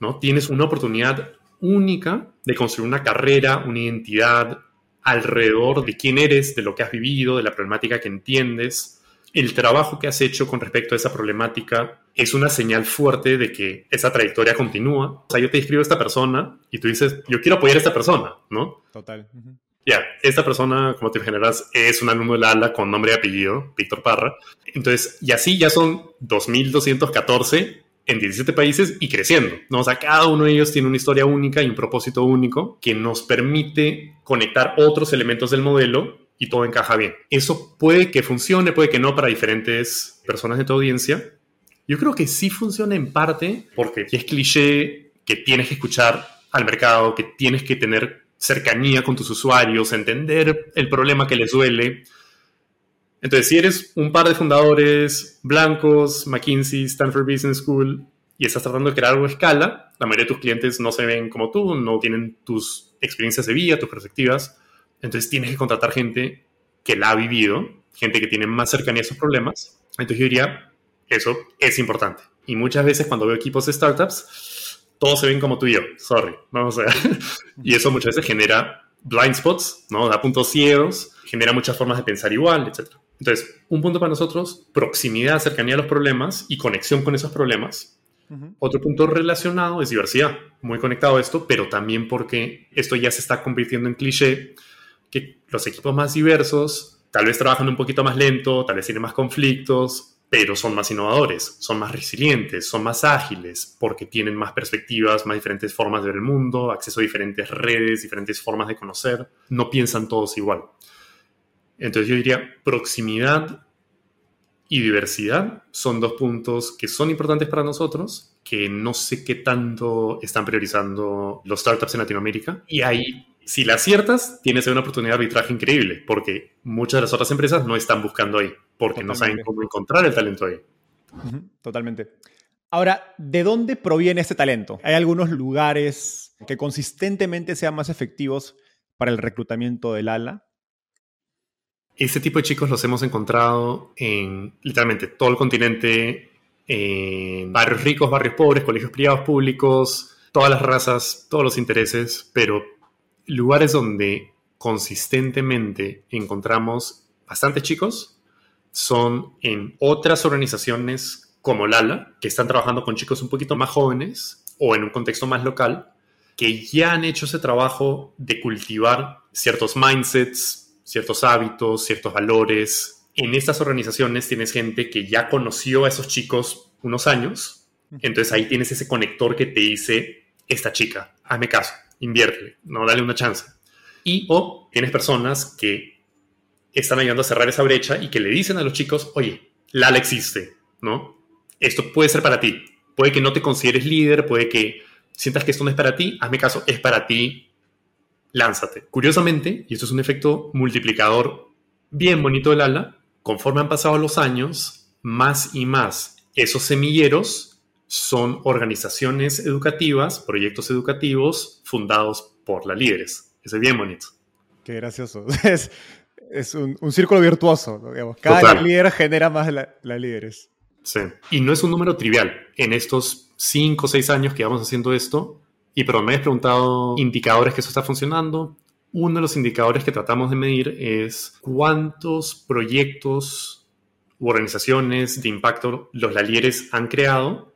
¿no? Tienes una oportunidad única de construir una carrera, una identidad alrededor de quién eres, de lo que has vivido, de la problemática que entiendes. El trabajo que has hecho con respecto a esa problemática es una señal fuerte de que esa trayectoria continúa. O sea, yo te escribo a esta persona y tú dices, yo quiero apoyar a esta persona, ¿no? Total ya, esta persona, como te generas, es un alumno de la ALA con nombre y apellido, Víctor Parra. Entonces, y así ya son 2.214 en 17 países y creciendo. ¿no? O sea, cada uno de ellos tiene una historia única y un propósito único que nos permite conectar otros elementos del modelo y todo encaja bien. Eso puede que funcione, puede que no para diferentes personas de tu audiencia. Yo creo que sí funciona en parte porque es cliché que tienes que escuchar al mercado, que tienes que tener cercanía con tus usuarios, entender el problema que les duele. Entonces, si eres un par de fundadores blancos, McKinsey, Stanford Business School, y estás tratando de crear algo a escala, la mayoría de tus clientes no se ven como tú, no tienen tus experiencias de vida, tus perspectivas. Entonces, tienes que contratar gente que la ha vivido, gente que tiene más cercanía a esos problemas. Entonces, yo diría, eso es importante. Y muchas veces cuando veo equipos de startups, todos se ven como tú y yo, sorry, vamos [laughs] a y eso muchas veces genera blind spots, ¿no? Da puntos ciegos, genera muchas formas de pensar igual, etc. Entonces, un punto para nosotros, proximidad, cercanía a los problemas y conexión con esos problemas. Otro punto relacionado es diversidad, muy conectado a esto, pero también porque esto ya se está convirtiendo en cliché, que los equipos más diversos tal vez trabajan un poquito más lento, tal vez tienen más conflictos, pero son más innovadores, son más resilientes, son más ágiles, porque tienen más perspectivas, más diferentes formas de ver el mundo, acceso a diferentes redes, diferentes formas de conocer, no piensan todos igual. Entonces yo diría proximidad y diversidad son dos puntos que son importantes para nosotros, que no sé qué tanto están priorizando los startups en Latinoamérica. Y ahí, si las aciertas, tienes una oportunidad de arbitraje increíble, porque muchas de las otras empresas no están buscando ahí, porque no saben cómo encontrar el talento ahí. totalmente. Ahora, ¿de dónde proviene este talento? ¿Hay algunos lugares que consistentemente sean más efectivos para el reclutamiento del ala? Este tipo de chicos los hemos encontrado en literalmente todo el continente, en barrios ricos, barrios pobres, colegios privados públicos, todas las razas, todos los intereses, pero lugares donde consistentemente encontramos bastantes chicos son en otras organizaciones como Lala, que están trabajando con chicos un poquito más jóvenes o en un contexto más local, que ya han hecho ese trabajo de cultivar ciertos mindsets, ciertos hábitos, ciertos valores. En estas organizaciones tienes gente que ya conoció a esos chicos unos años, entonces ahí tienes ese conector que te dice, esta chica, hazme caso, invierte, no, dale una chance. Y o tienes personas que están ayudando a cerrar esa brecha y que le dicen a los chicos, oye, Lala existe, ¿no? Esto puede ser para ti. Puede que no te consideres líder, puede que sientas que esto no es para ti, hazme caso, es para ti, lánzate. Curiosamente, y esto es un efecto multiplicador bien bonito del ala, conforme han pasado los años, más y más esos semilleros son organizaciones educativas, proyectos educativos fundados por las líderes. Eso es bien bonito. Qué gracioso. [laughs] Es, un, círculo virtuoso. Cada líder genera más las líderes. Sí. Y no es un número trivial. En estos cinco o seis años que vamos haciendo esto, y pero me has preguntado indicadores que eso está funcionando. Uno de los indicadores que tratamos de medir es cuántos proyectos u organizaciones de impacto los lalieres han creado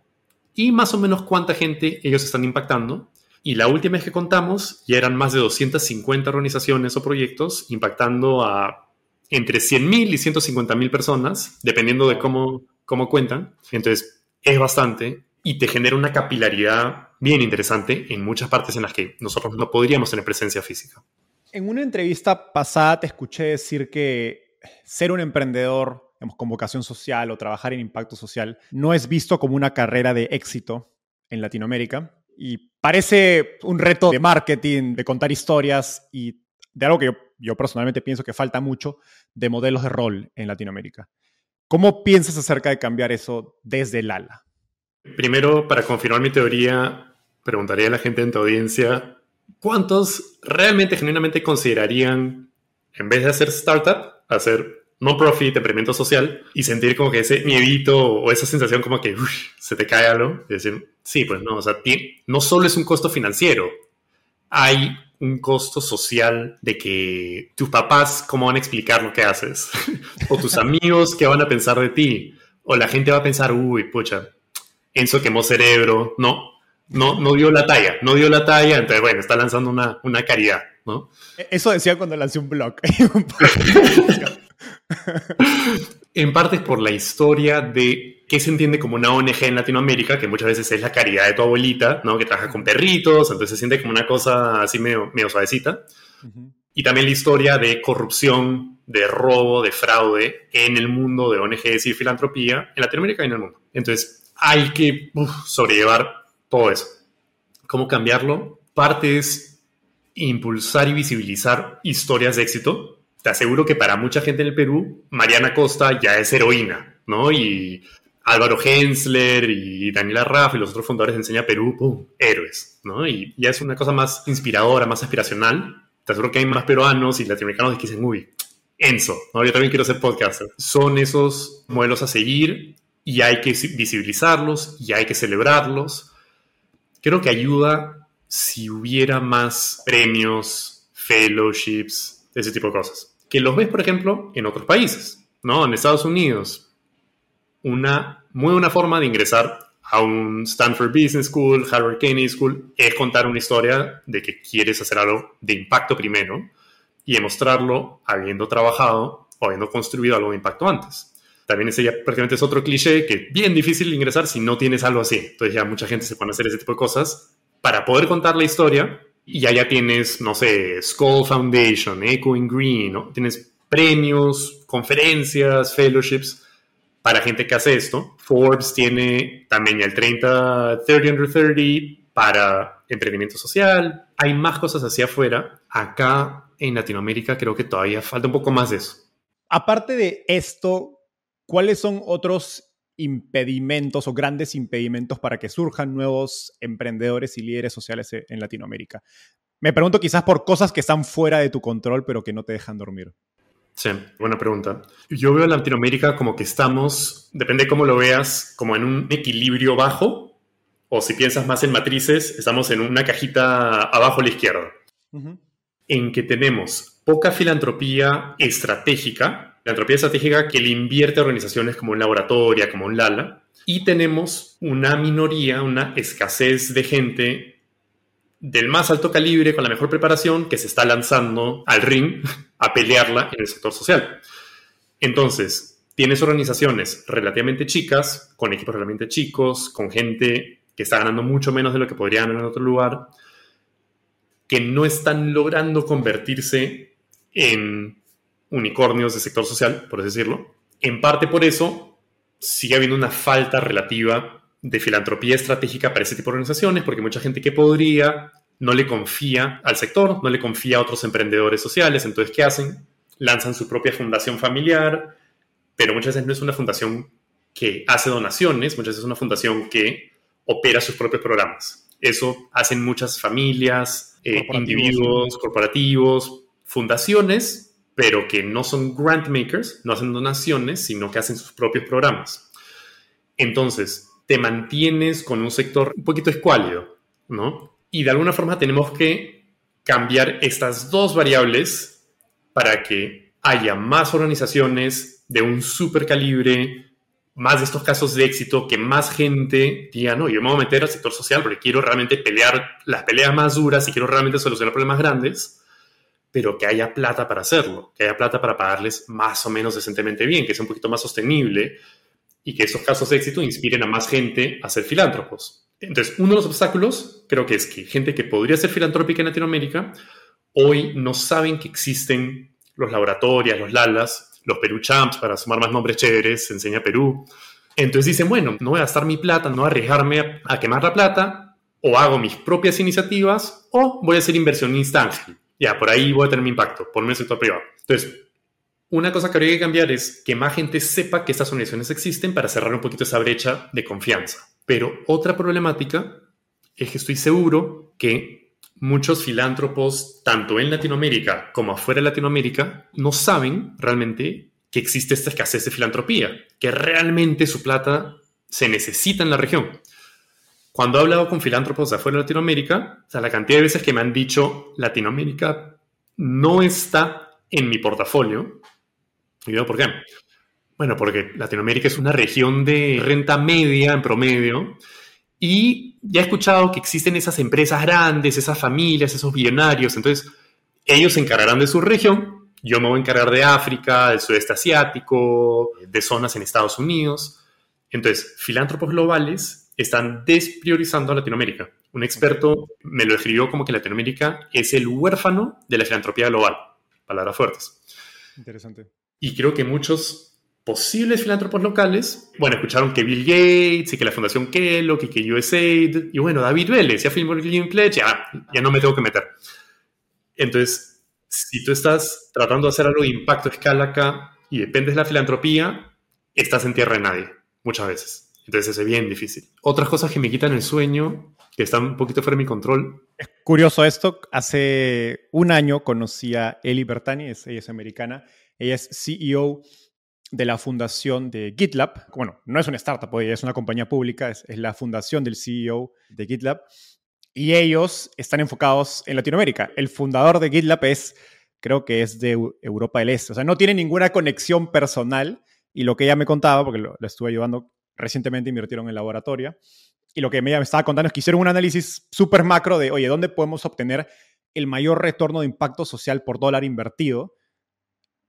y más o menos cuánta gente ellos están impactando. Y la última vez que contamos ya eran más de 250 organizaciones o proyectos impactando a entre 100.000 y 150.000 personas, dependiendo de cómo, cómo cuentan. Entonces, es bastante y te genera una capilaridad bien interesante en muchas partes en las que nosotros no podríamos tener presencia física. En una entrevista pasada te escuché decir que ser un emprendedor con vocación social o trabajar en impacto social no es visto como una carrera de éxito en Latinoamérica y parece un reto de marketing, de contar historias y de algo que yo, yo personalmente pienso que falta mucho de modelos de rol en Latinoamérica. ¿Cómo piensas acerca de cambiar eso desde el ala? Primero, para confirmar mi teoría, preguntaría a la gente en tu audiencia, ¿cuántos realmente, genuinamente considerarían, en vez de hacer startup, hacer non-profit, emprendimiento social, y sentir como que ese miedito o esa sensación como que se te cae algo? Y decir, sí, pues no, o sea, no solo es un costo financiero, hay un costo social de que tus papás, ¿cómo van a explicar lo que haces? [laughs] o tus amigos, ¿qué van a pensar de ti? O la gente va a pensar, uy, pucha, Enzo quemó cerebro. No, no, no dio la talla, no dio la talla, entonces bueno, está lanzando una, una caridad, ¿no? E-, eso decía cuando lancé un blog. [laughs] en parte es por la historia de qué se entiende como una ONG en Latinoamérica, que muchas veces es la caridad de tu abuelita, ¿no? Que trabaja con perritos, entonces se siente como una cosa así medio, medio suavecita. Y también la historia de corrupción, de robo, de fraude en el mundo de ONGs y filantropía en Latinoamérica y en el mundo. Entonces hay que sobrellevar todo eso. ¿Cómo cambiarlo? Parte es impulsar y visibilizar historias de éxito. Te aseguro que para mucha gente en el Perú, Mariana Costa ya es heroína, ¿no? Y Álvaro Hensler y Daniela Raff y los otros fundadores de Enseña Perú, ¡pum! héroes, ¿no? Y ya es una cosa más inspiradora, más aspiracional. Te aseguro que hay más peruanos y latinoamericanos que dicen, uy, Enzo, ¿no? yo también quiero ser podcaster. Son esos modelos a seguir y hay que visibilizarlos y hay que celebrarlos creo que ayuda si hubiera más premios, fellowships, ese tipo de cosas. Que los ves, por ejemplo, en otros países, ¿no? En Estados Unidos. Una muy buena forma de ingresar a un Stanford Business School, Harvard Kennedy School, es contar una historia de que quieres hacer algo de impacto primero y demostrarlo habiendo trabajado o habiendo construido algo de impacto antes también ese ya prácticamente es otro cliché que es bien difícil ingresar si no tienes algo así. Entonces ya mucha gente se pone a hacer ese tipo de cosas para poder contar la historia y ya tienes, no sé, Skull Foundation, Echo in Green, tienes premios, conferencias, fellowships para gente que hace esto. Forbes tiene también el 30, 30 under 30 para emprendimiento social. Hay más cosas hacia afuera. Acá en Latinoamérica creo que todavía falta un poco más de eso. Aparte de esto, ¿cuáles son otros impedimentos o grandes impedimentos para que surjan nuevos emprendedores y líderes sociales e-, en Latinoamérica? Me pregunto quizás por cosas que están fuera de tu control, pero que no te dejan dormir. Sí, buena pregunta. Yo veo a Latinoamérica como que estamos, depende de cómo lo veas, como en un equilibrio bajo, o si piensas más en matrices, estamos en una cajita abajo a la izquierda, en que tenemos poca filantropía estratégica, filantropía estratégica que le invierte a organizaciones como un laboratorio, como un Lala, y tenemos una minoría, una escasez de gente del más alto calibre, con la mejor preparación, que se está lanzando al ring [laughs] a pelearla en el sector social. Entonces, tienes organizaciones relativamente chicas, con equipos relativamente chicos, con gente que está ganando mucho menos de lo que podría ganar en otro lugar, que no están logrando convertirse en unicornios de sector social, por decirlo. En parte por eso sigue habiendo una falta relativa de filantropía estratégica para ese tipo de organizaciones, porque mucha gente que podría no le confía al sector, no le confía a otros emprendedores sociales. Entonces, ¿qué hacen? Lanzan su propia fundación familiar, pero muchas veces no es una fundación que hace donaciones, muchas veces es una fundación que opera sus propios programas. Eso hacen muchas familias, eh, individuos, corporativos, fundaciones, pero que no son grant makers, no hacen donaciones, sino que hacen sus propios programas. Entonces, te mantienes con un sector un poquito escuálido, ¿no? Y de alguna forma tenemos que cambiar estas dos variables para que haya más organizaciones de un super calibre, más de estos casos de éxito, que más gente diga, no, yo me voy a meter al sector social porque quiero realmente pelear las peleas más duras y quiero realmente solucionar problemas grandes, pero que haya plata para hacerlo, que haya plata para pagarles más o menos decentemente bien, que sea un poquito más sostenible y que esos casos de éxito inspiren a más gente a ser filántropos. Entonces, uno de los obstáculos creo que es que gente que podría ser filantrópica en Latinoamérica hoy no saben que existen los laboratorios, los LALAS, los Perú Champs, para sumar más nombres chéveres, enseña Perú. Entonces dicen, bueno, no voy a gastar mi plata, no voy a arriesgarme a quemar la plata, o hago mis propias iniciativas, o voy a ser inversionista ángel. Ya, por ahí voy a tener mi impacto, por el sector privado. Entonces, una cosa que habría que cambiar es que más gente sepa que estas organizaciones existen para cerrar un poquito esa brecha de confianza. Pero otra problemática es que estoy seguro que muchos filántropos, tanto en Latinoamérica como afuera de Latinoamérica, no saben realmente que existe esta escasez de filantropía, que realmente su plata se necesita en la región. Cuando he hablado con filántropos de afuera de Latinoamérica, o sea, la cantidad de veces que me han dicho Latinoamérica no está en mi portafolio, ¿Y por qué? Bueno, porque Latinoamérica es una región de renta media en promedio y ya he escuchado que existen esas empresas grandes, esas familias, esos billonarios, entonces ellos se encargarán de su región, yo me voy a encargar de África, del sudeste asiático, de zonas en Estados Unidos. Entonces, filántropos globales están despriorizando a Latinoamérica. Un experto me lo describió como que Latinoamérica es el huérfano de la filantropía global. Palabras fuertes. Interesante. Y creo que muchos posibles filántropos locales, bueno, escucharon que Bill Gates y que la Fundación Kellogg y que USAID, y bueno, David Vélez, firmó el Giving Pledge, ya, ya no me tengo que meter. Entonces, si tú estás tratando de hacer algo de impacto a escala acá y dependes de la filantropía, estás en tierra de nadie, muchas veces. Entonces es bien difícil. Otras cosas que me quitan el sueño, que están un poquito fuera de mi control. Es curioso esto. Hace un año conocí a Eli Bertani, ella es americana, ella es CEO de la fundación de GitLab. Bueno, no es una startup, ella es una compañía pública, es, la fundación del CEO de GitLab. Y ellos están enfocados en Latinoamérica. El fundador de GitLab es, creo que es de Europa del Este. O sea, no tiene ninguna conexión personal. Y lo que ella me contaba, porque lo, estuve ayudando recientemente, invirtieron en laboratorio. Y lo que ella me estaba contando es que hicieron un análisis súper macro de, oye, ¿dónde podemos obtener el mayor retorno de impacto social por dólar invertido?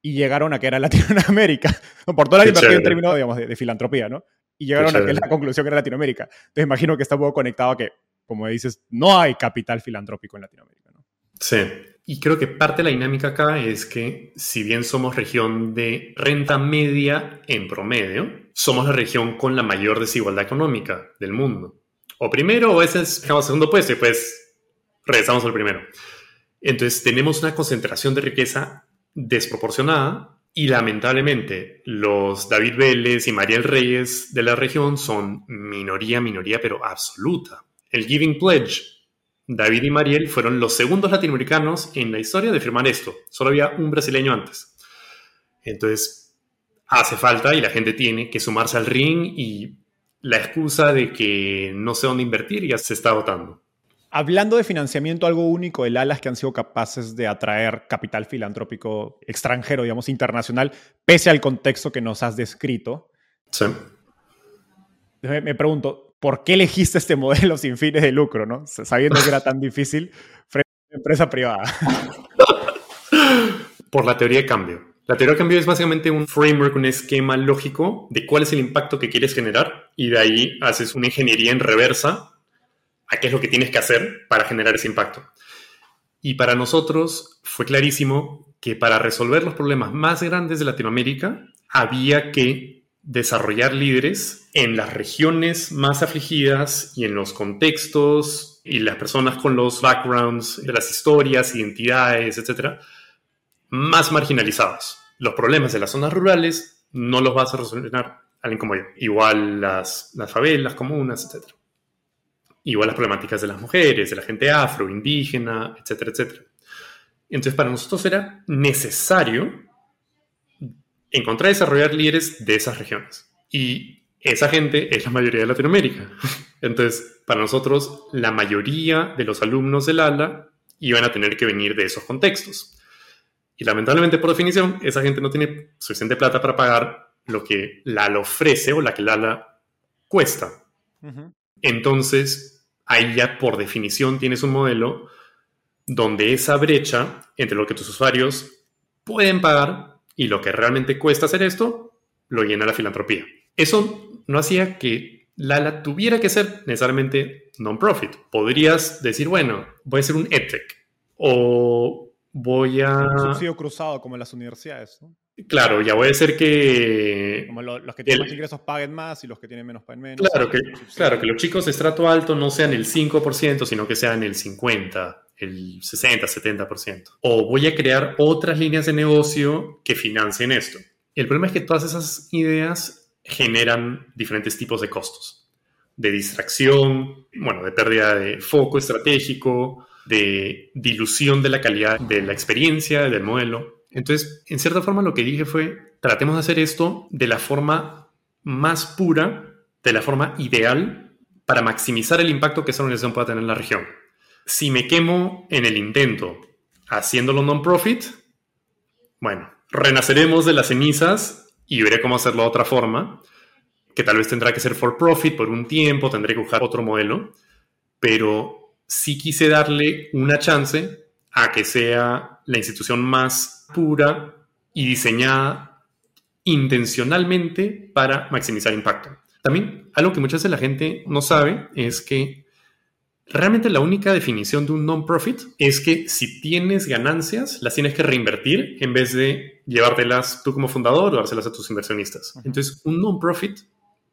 y llegaron a que era Latinoamérica, [laughs] por toda la inversión en términos digamos, de, filantropía, ¿no? Y llegaron a que la conclusión era Latinoamérica. Entonces imagino que está un poco conectado a que, como dices, no hay capital filantrópico en Latinoamérica, ¿no? Sí. Y creo que parte de la dinámica acá es que si bien somos región de renta media en promedio, somos la región con la mayor desigualdad económica del mundo. O primero, o ese es el segundo puesto y pues regresamos al primero. Entonces tenemos una concentración de riqueza desproporcionada y lamentablemente los David Vélez y Mariel Reyes de la región son minoría, minoría, pero absoluta. El Giving Pledge David y Mariel fueron los segundos latinoamericanos en la historia de firmar esto. Solo había un brasileño antes. Entonces, hace falta y la gente tiene que sumarse al ring y la excusa de que no sé dónde invertir ya se está votando. Hablando de financiamiento, algo único el ALAS que han sido capaces de atraer capital filantrópico extranjero, digamos, internacional, pese al contexto que nos has descrito. Sí. Me pregunto, ¿por qué elegiste este modelo sin fines de lucro, ¿no? sabiendo que era tan difícil frente a una empresa privada? [laughs] Por la teoría de cambio. La teoría de cambio es básicamente un framework, un esquema lógico de cuál es el impacto que quieres generar y de ahí haces una ingeniería en reversa a qué es lo que tienes que hacer para generar ese impacto. Y para nosotros fue clarísimo que para resolver los problemas más grandes de Latinoamérica había que desarrollar líderes en las regiones más afligidas y en los contextos y las personas con los backgrounds de las historias, identidades, etcétera, más marginalizados. Los problemas de las zonas rurales no los vas a resolver alguien como yo. Igual las, las favelas, comunas, etcétera. Igual las problemáticas de las mujeres, de la gente afro, indígena, etcétera, etcétera. Entonces, para nosotros era necesario encontrar y desarrollar líderes de esas regiones. Y esa gente es la mayoría de Latinoamérica. [laughs] Entonces, para nosotros, la mayoría de los alumnos del ALA iban a tener que venir de esos contextos. Y lamentablemente, por definición, esa gente no tiene suficiente plata para pagar lo que la ALA ofrece o la que la ALA cuesta. Entonces, ahí ya por definición tienes un modelo donde esa brecha entre lo que tus usuarios pueden pagar y lo que realmente cuesta hacer esto, lo llena la filantropía. Eso no hacía que Lala tuviera que ser necesariamente non-profit. Podrías decir, bueno, voy a ser un EdTech o voy a... Un subsidio cruzado como en las universidades, ¿no? Claro, ya voy a ser que... Como los que tienen más ingresos paguen más y los que tienen menos paguen menos. Claro que, claro, que los chicos de estrato alto no sean el 5%, sino que sean el 50% el 60, 70%. O voy a crear otras líneas de negocio que financien esto. El problema es que todas esas ideas generan diferentes tipos de costos. De distracción, bueno, de pérdida de foco estratégico, de dilución de la calidad de la experiencia, del modelo. Entonces, en cierta forma lo que dije fue, tratemos de hacer esto de la forma más pura, de la forma ideal para maximizar el impacto que esa organización pueda tener en la región si me quemo en el intento haciéndolo non-profit, bueno, renaceremos de las cenizas y veré cómo hacerlo de otra forma, que tal vez tendrá que ser for profit por un tiempo, tendré que buscar otro modelo, pero sí quise darle una chance a que sea la institución más pura y diseñada intencionalmente para maximizar impacto. También algo que muchas veces la gente no sabe es que Realmente la única definición de un non-profit es que si tienes ganancias, las tienes que reinvertir en vez de llevártelas tú como fundador o dárselas a tus inversionistas. Entonces, un non-profit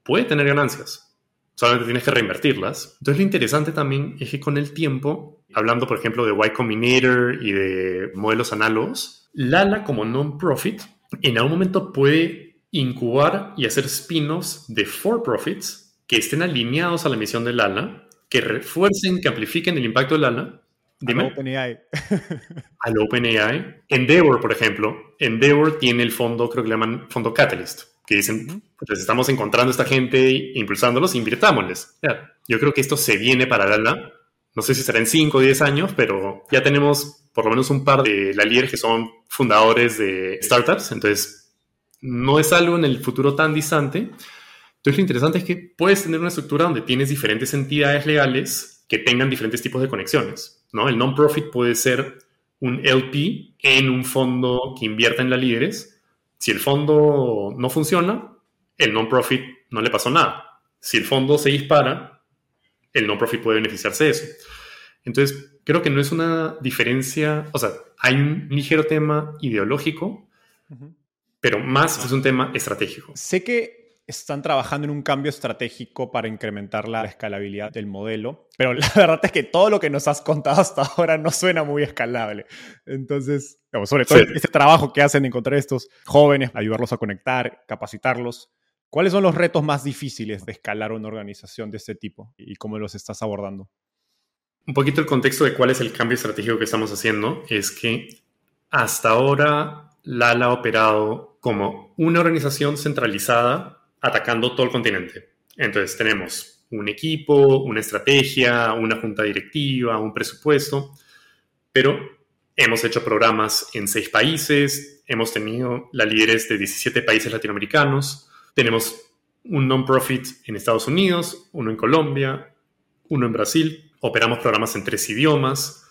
puede tener ganancias, solamente tienes que reinvertirlas. Entonces, lo interesante también es que con el tiempo, hablando por ejemplo de Y Combinator y de modelos análogos, Lala como non-profit en algún momento puede incubar y hacer spin-offs de for-profits que estén alineados a la misión de Lala que refuercen, que amplifiquen el impacto del ALA. Dime. Al OpenAI. [laughs] al OpenAI. Endeavor, por ejemplo. Endeavor tiene el fondo, creo que le llaman fondo Catalyst, que dicen, pues estamos encontrando a esta gente impulsándolos, invirtámosles. Yo creo que esto se viene para ALA. No sé si será en 5 o 10 años, pero ya tenemos por lo menos un par de la líderes que son fundadores de startups. Entonces, no es algo en el futuro tan distante. Entonces, lo interesante es que puedes tener una estructura donde tienes diferentes entidades legales que tengan diferentes tipos de conexiones. ¿no? El non-profit puede ser un LP en un fondo que invierta en la líderes. Si el fondo no funciona, el non-profit no le pasó nada. Si el fondo se dispara, el non-profit puede beneficiarse de eso. Entonces, creo que no es una diferencia, o sea, hay un ligero tema ideológico, pero más es un tema estratégico. Sé que están trabajando en un cambio estratégico para incrementar la escalabilidad del modelo, pero la [laughs] verdad es que todo lo que nos has contado hasta ahora no suena muy escalable. Entonces, sobre todo este trabajo que hacen de encontrar estos jóvenes, ayudarlos a conectar, capacitarlos. ¿Cuáles son los retos más difíciles de escalar una organización de este tipo y cómo los estás abordando? Un poquito el contexto de cuál es el cambio estratégico que estamos haciendo es que hasta ahora Lala ha operado como una organización centralizada atacando todo el continente. Entonces tenemos un equipo, una estrategia, una junta directiva, un presupuesto, pero hemos hecho programas en seis países, hemos tenido la líderes de 17 países latinoamericanos, tenemos un non-profit en Estados Unidos, uno en Colombia, uno en Brasil, operamos programas en tres idiomas.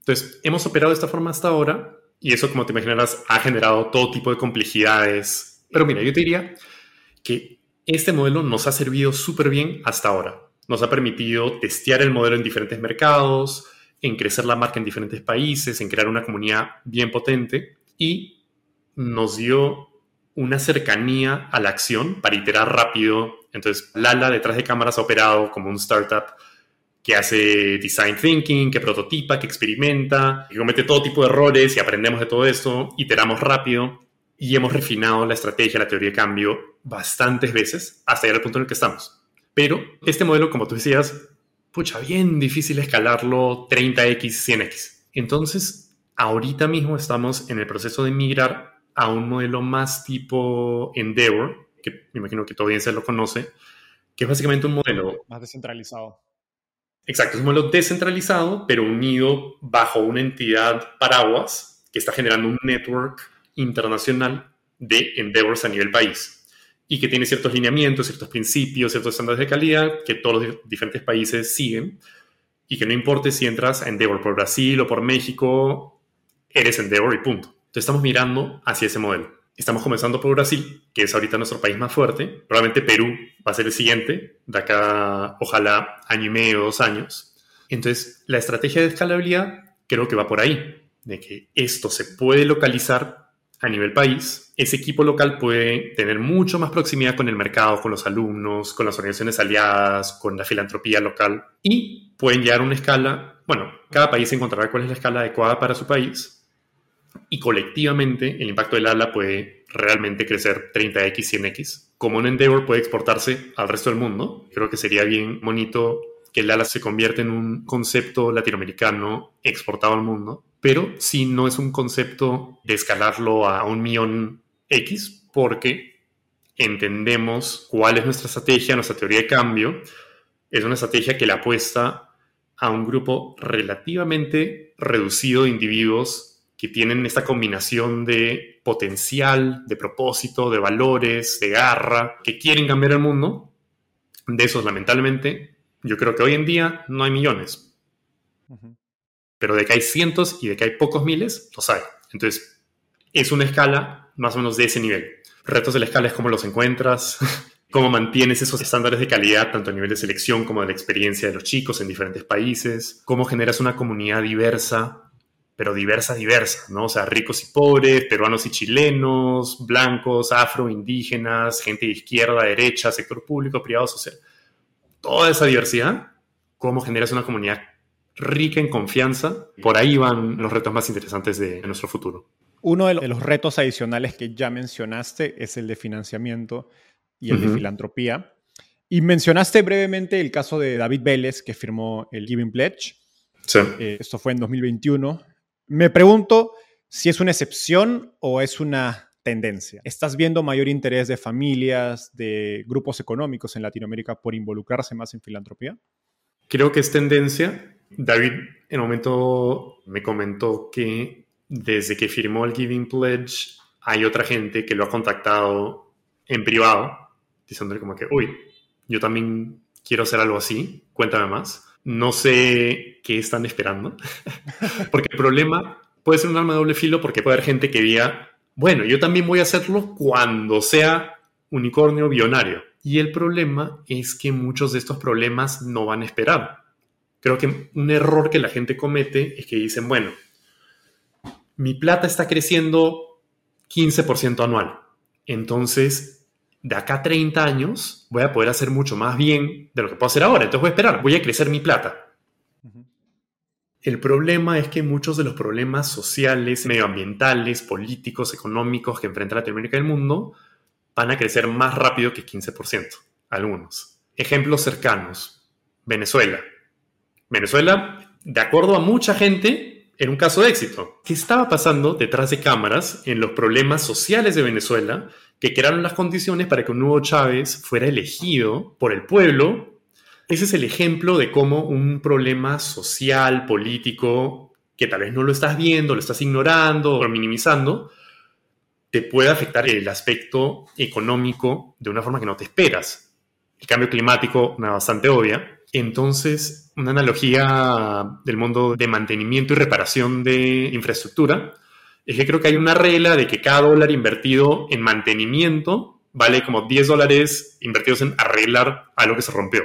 Entonces, hemos operado de esta forma hasta ahora y eso, como te imaginarás, ha generado todo tipo de complejidades. Pero mira, yo te diría que este modelo nos ha servido súper bien hasta ahora. Nos ha permitido testear el modelo en diferentes mercados, en crecer la marca en diferentes países, en crear una comunidad bien potente y nos dio una cercanía a la acción para iterar rápido. Entonces, Lala detrás de cámaras ha operado como un startup que hace design thinking, que prototipa, que experimenta, que comete todo tipo de errores y aprendemos de todo esto, iteramos rápido y hemos refinado la estrategia, la teoría de cambio bastantes veces hasta llegar al punto en el que estamos. Pero este modelo, como tú decías, pucha, bien difícil escalarlo 30x, 100x. Entonces, ahorita mismo estamos en el proceso de migrar a un modelo más tipo Endeavor, que me imagino que tu audiencia lo conoce, que es básicamente un modelo... Más descentralizado. Exacto, es un modelo descentralizado, pero unido bajo una entidad paraguas que está generando un network internacional de endeavors a nivel país y que tiene ciertos lineamientos, ciertos principios, ciertos estándares de calidad que todos los diferentes países siguen y que no importe si entras a Endeavor por Brasil o por México, eres Endeavor y punto. Entonces estamos mirando hacia ese modelo. Estamos comenzando por Brasil, que es ahorita nuestro país más fuerte. Probablemente Perú va a ser el siguiente, de acá ojalá año y medio dos años. Entonces la estrategia de escalabilidad creo que va por ahí, de que esto se puede localizar a nivel país, ese equipo local puede tener mucho más proximidad con el mercado, con los alumnos, con las organizaciones aliadas, con la filantropía local y pueden llegar a una escala, bueno, cada país encontrará cuál es la escala adecuada para su país y colectivamente el impacto del ALA puede realmente crecer 30x, 100x. Como un Endeavor puede exportarse al resto del mundo, creo que sería bien bonito que el ALA se convierta en un concepto latinoamericano exportado al mundo pero si no es un concepto de escalarlo a un millón X, porque entendemos cuál es nuestra estrategia, nuestra teoría de cambio. Es una estrategia que le apuesta a un grupo relativamente reducido de individuos que tienen esta combinación de potencial, de propósito, de valores, de garra, que quieren cambiar el mundo. De esos, lamentablemente, yo creo que hoy en día no hay millones pero de que hay cientos y de que hay pocos miles, lo sabe. Entonces, es una escala más o menos de ese nivel. Retos de la escala es cómo los encuentras, [laughs] cómo mantienes esos estándares de calidad, tanto a nivel de selección como de la experiencia de los chicos en diferentes países, cómo generas una comunidad diversa, pero diversa, diversa, ¿no? O sea, ricos y pobres, peruanos y chilenos, blancos, afro, indígenas, gente de izquierda, derecha, sector público, privado, social. Toda esa diversidad, cómo generas una comunidad rica en confianza. Por ahí van los retos más interesantes de, nuestro futuro. Uno de los retos adicionales que ya mencionaste es el de financiamiento y el de filantropía. Y mencionaste brevemente el caso de David Vélez, que firmó el Giving Pledge. Sí. Eh, esto fue en 2021. Me pregunto si es una excepción o es una tendencia. ¿Estás viendo mayor interés de familias, de grupos económicos en Latinoamérica por involucrarse más en filantropía? Creo que es tendencia David en un momento me comentó que desde que firmó el Giving Pledge hay otra gente que lo ha contactado en privado, diciéndole como que, uy, yo también quiero hacer algo así, cuéntame más. No sé qué están esperando, [laughs] porque el problema puede ser un arma de doble filo porque puede haber gente que diga, bueno, yo también voy a hacerlo cuando sea unicornio bionario. Y el problema es que muchos de estos problemas no van a esperar Creo que un error que la gente comete es que dicen, bueno, mi plata está creciendo 15% anual. Entonces, de acá a 30 años voy a poder hacer mucho más bien de lo que puedo hacer ahora. Entonces voy a esperar, voy a crecer mi plata. El problema es que muchos de los problemas sociales, medioambientales, políticos, económicos que enfrenta Latinoamérica y el mundo van a crecer más rápido que 15%, algunos. Ejemplos cercanos. Venezuela. Venezuela, de acuerdo a mucha gente, era un caso de éxito. ¿Qué estaba pasando detrás de cámaras en los problemas sociales de Venezuela que crearon las condiciones para que un nuevo Chávez fuera elegido por el pueblo ese es el ejemplo de cómo un problema social, político, que tal vez no lo estás viendo, lo estás ignorando o minimizando, te puede afectar el aspecto económico de una forma que no te esperas. El cambio climático, una bastante obvia. Entonces, una analogía del mundo de mantenimiento y reparación de infraestructura es que creo que hay una regla de que cada dólar invertido en mantenimiento vale como 10 dólares invertidos en arreglar algo que se rompió.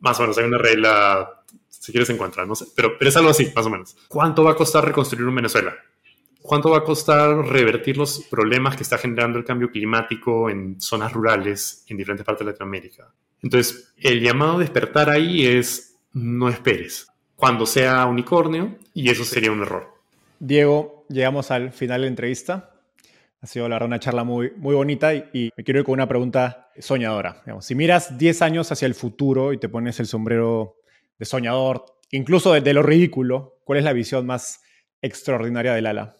Más o menos, hay una regla, si quieres encontrar, no sé, pero, pero es algo así, más o menos. ¿Cuánto va a costar reconstruir un Venezuela? ¿Cuánto va a costar revertir los problemas que está generando el cambio climático en zonas rurales en diferentes partes de Latinoamérica? Entonces, el llamado a despertar ahí es no esperes. Cuando sea unicornio, y eso sería un error. Diego, llegamos al final de la entrevista. Ha sido, la verdad, una charla muy, muy bonita y, me quiero ir con una pregunta soñadora. si miras 10 años hacia el futuro y te pones el sombrero de soñador, incluso de, lo ridículo, ¿cuál es la visión más extraordinaria del ala?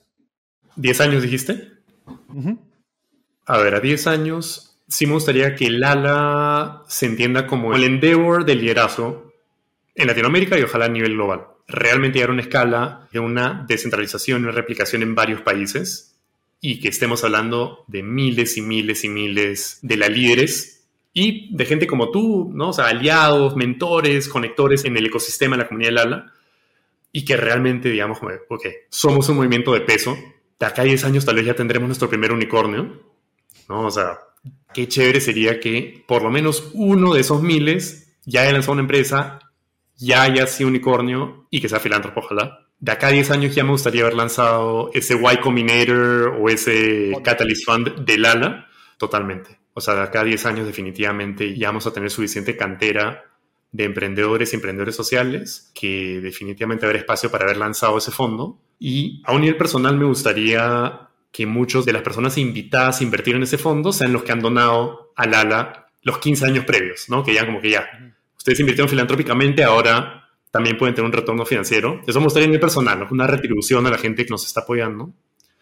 ¿10 años dijiste? A ver, a 10 años sí me gustaría que el ala se entienda como el endeavor del liderazgo en Latinoamérica y ojalá a nivel global. Realmente llegar a una escala de una descentralización una replicación en varios países y que estemos hablando de miles y miles y miles de líderes y de gente como tú, ¿no? O sea, aliados, mentores, conectores en el ecosistema de la comunidad del ala y que realmente digamos, ok, somos un movimiento de peso, de acá a 10 años tal vez ya tendremos nuestro primer unicornio, ¿no? O sea, qué chévere sería que por lo menos uno de esos miles ya haya lanzado una empresa, ya haya sido unicornio y que sea filántropo, ojalá de acá a 10 años ya me gustaría haber lanzado ese Y Combinator o ese Catalyst Fund del ALA totalmente. O sea, de acá a 10 años definitivamente ya vamos a tener suficiente cantera de emprendedores y emprendedores sociales que definitivamente haber espacio para haber lanzado ese fondo. Y a un nivel personal me gustaría que muchos de las personas invitadas a invertir en ese fondo sean los que han donado al ALA los 15 años previos, ¿no? Que ya como que ya, ustedes invirtieron filantrópicamente, ahora también pueden tener un retorno financiero. Eso me gustaría en personal, una retribución a la gente que nos está apoyando.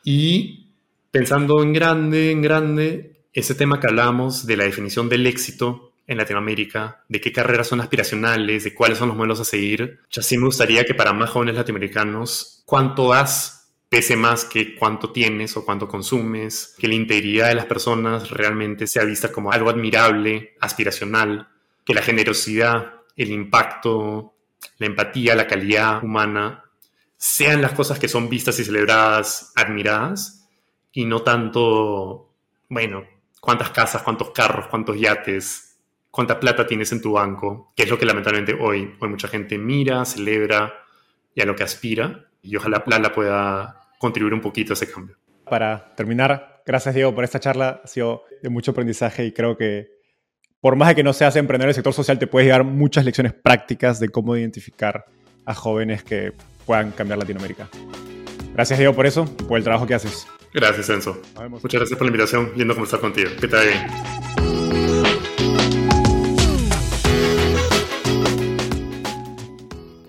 Y pensando en grande, en grande, ese tema que hablamos de la definición del éxito en Latinoamérica, de qué carreras son aspiracionales, de cuáles son los modelos a seguir. Ya sí me gustaría que para más jóvenes latinoamericanos, cuánto das pese más que cuánto tienes o cuánto consumes, que la integridad de las personas realmente sea vista como algo admirable, aspiracional, que la generosidad, el impacto, la empatía, la calidad humana, sean las cosas que son vistas y celebradas, admiradas, y no tanto, bueno, cuántas casas, cuántos carros, cuántos yates, cuánta plata tienes en tu banco, que es lo que lamentablemente hoy, hoy mucha gente mira, celebra y a lo que aspira, y ojalá Plala pueda contribuir un poquito a ese cambio. Para terminar, gracias Diego por esta charla, ha sido de mucho aprendizaje y creo que por más de que no seas emprendedor del sector social, te puedes dar muchas lecciones prácticas de cómo identificar a jóvenes que puedan cambiar Latinoamérica. Gracias, Diego, por eso por el trabajo que haces. Gracias, Enzo. Muchas gracias por la invitación. Yendo a conversar contigo. Que te bien.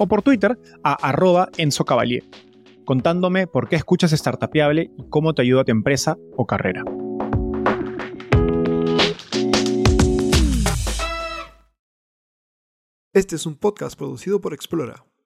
o por Twitter a arroba enzocavalier, contándome por qué escuchas Startapeable y cómo te ayuda a tu empresa o carrera. Este es un podcast producido por Explora.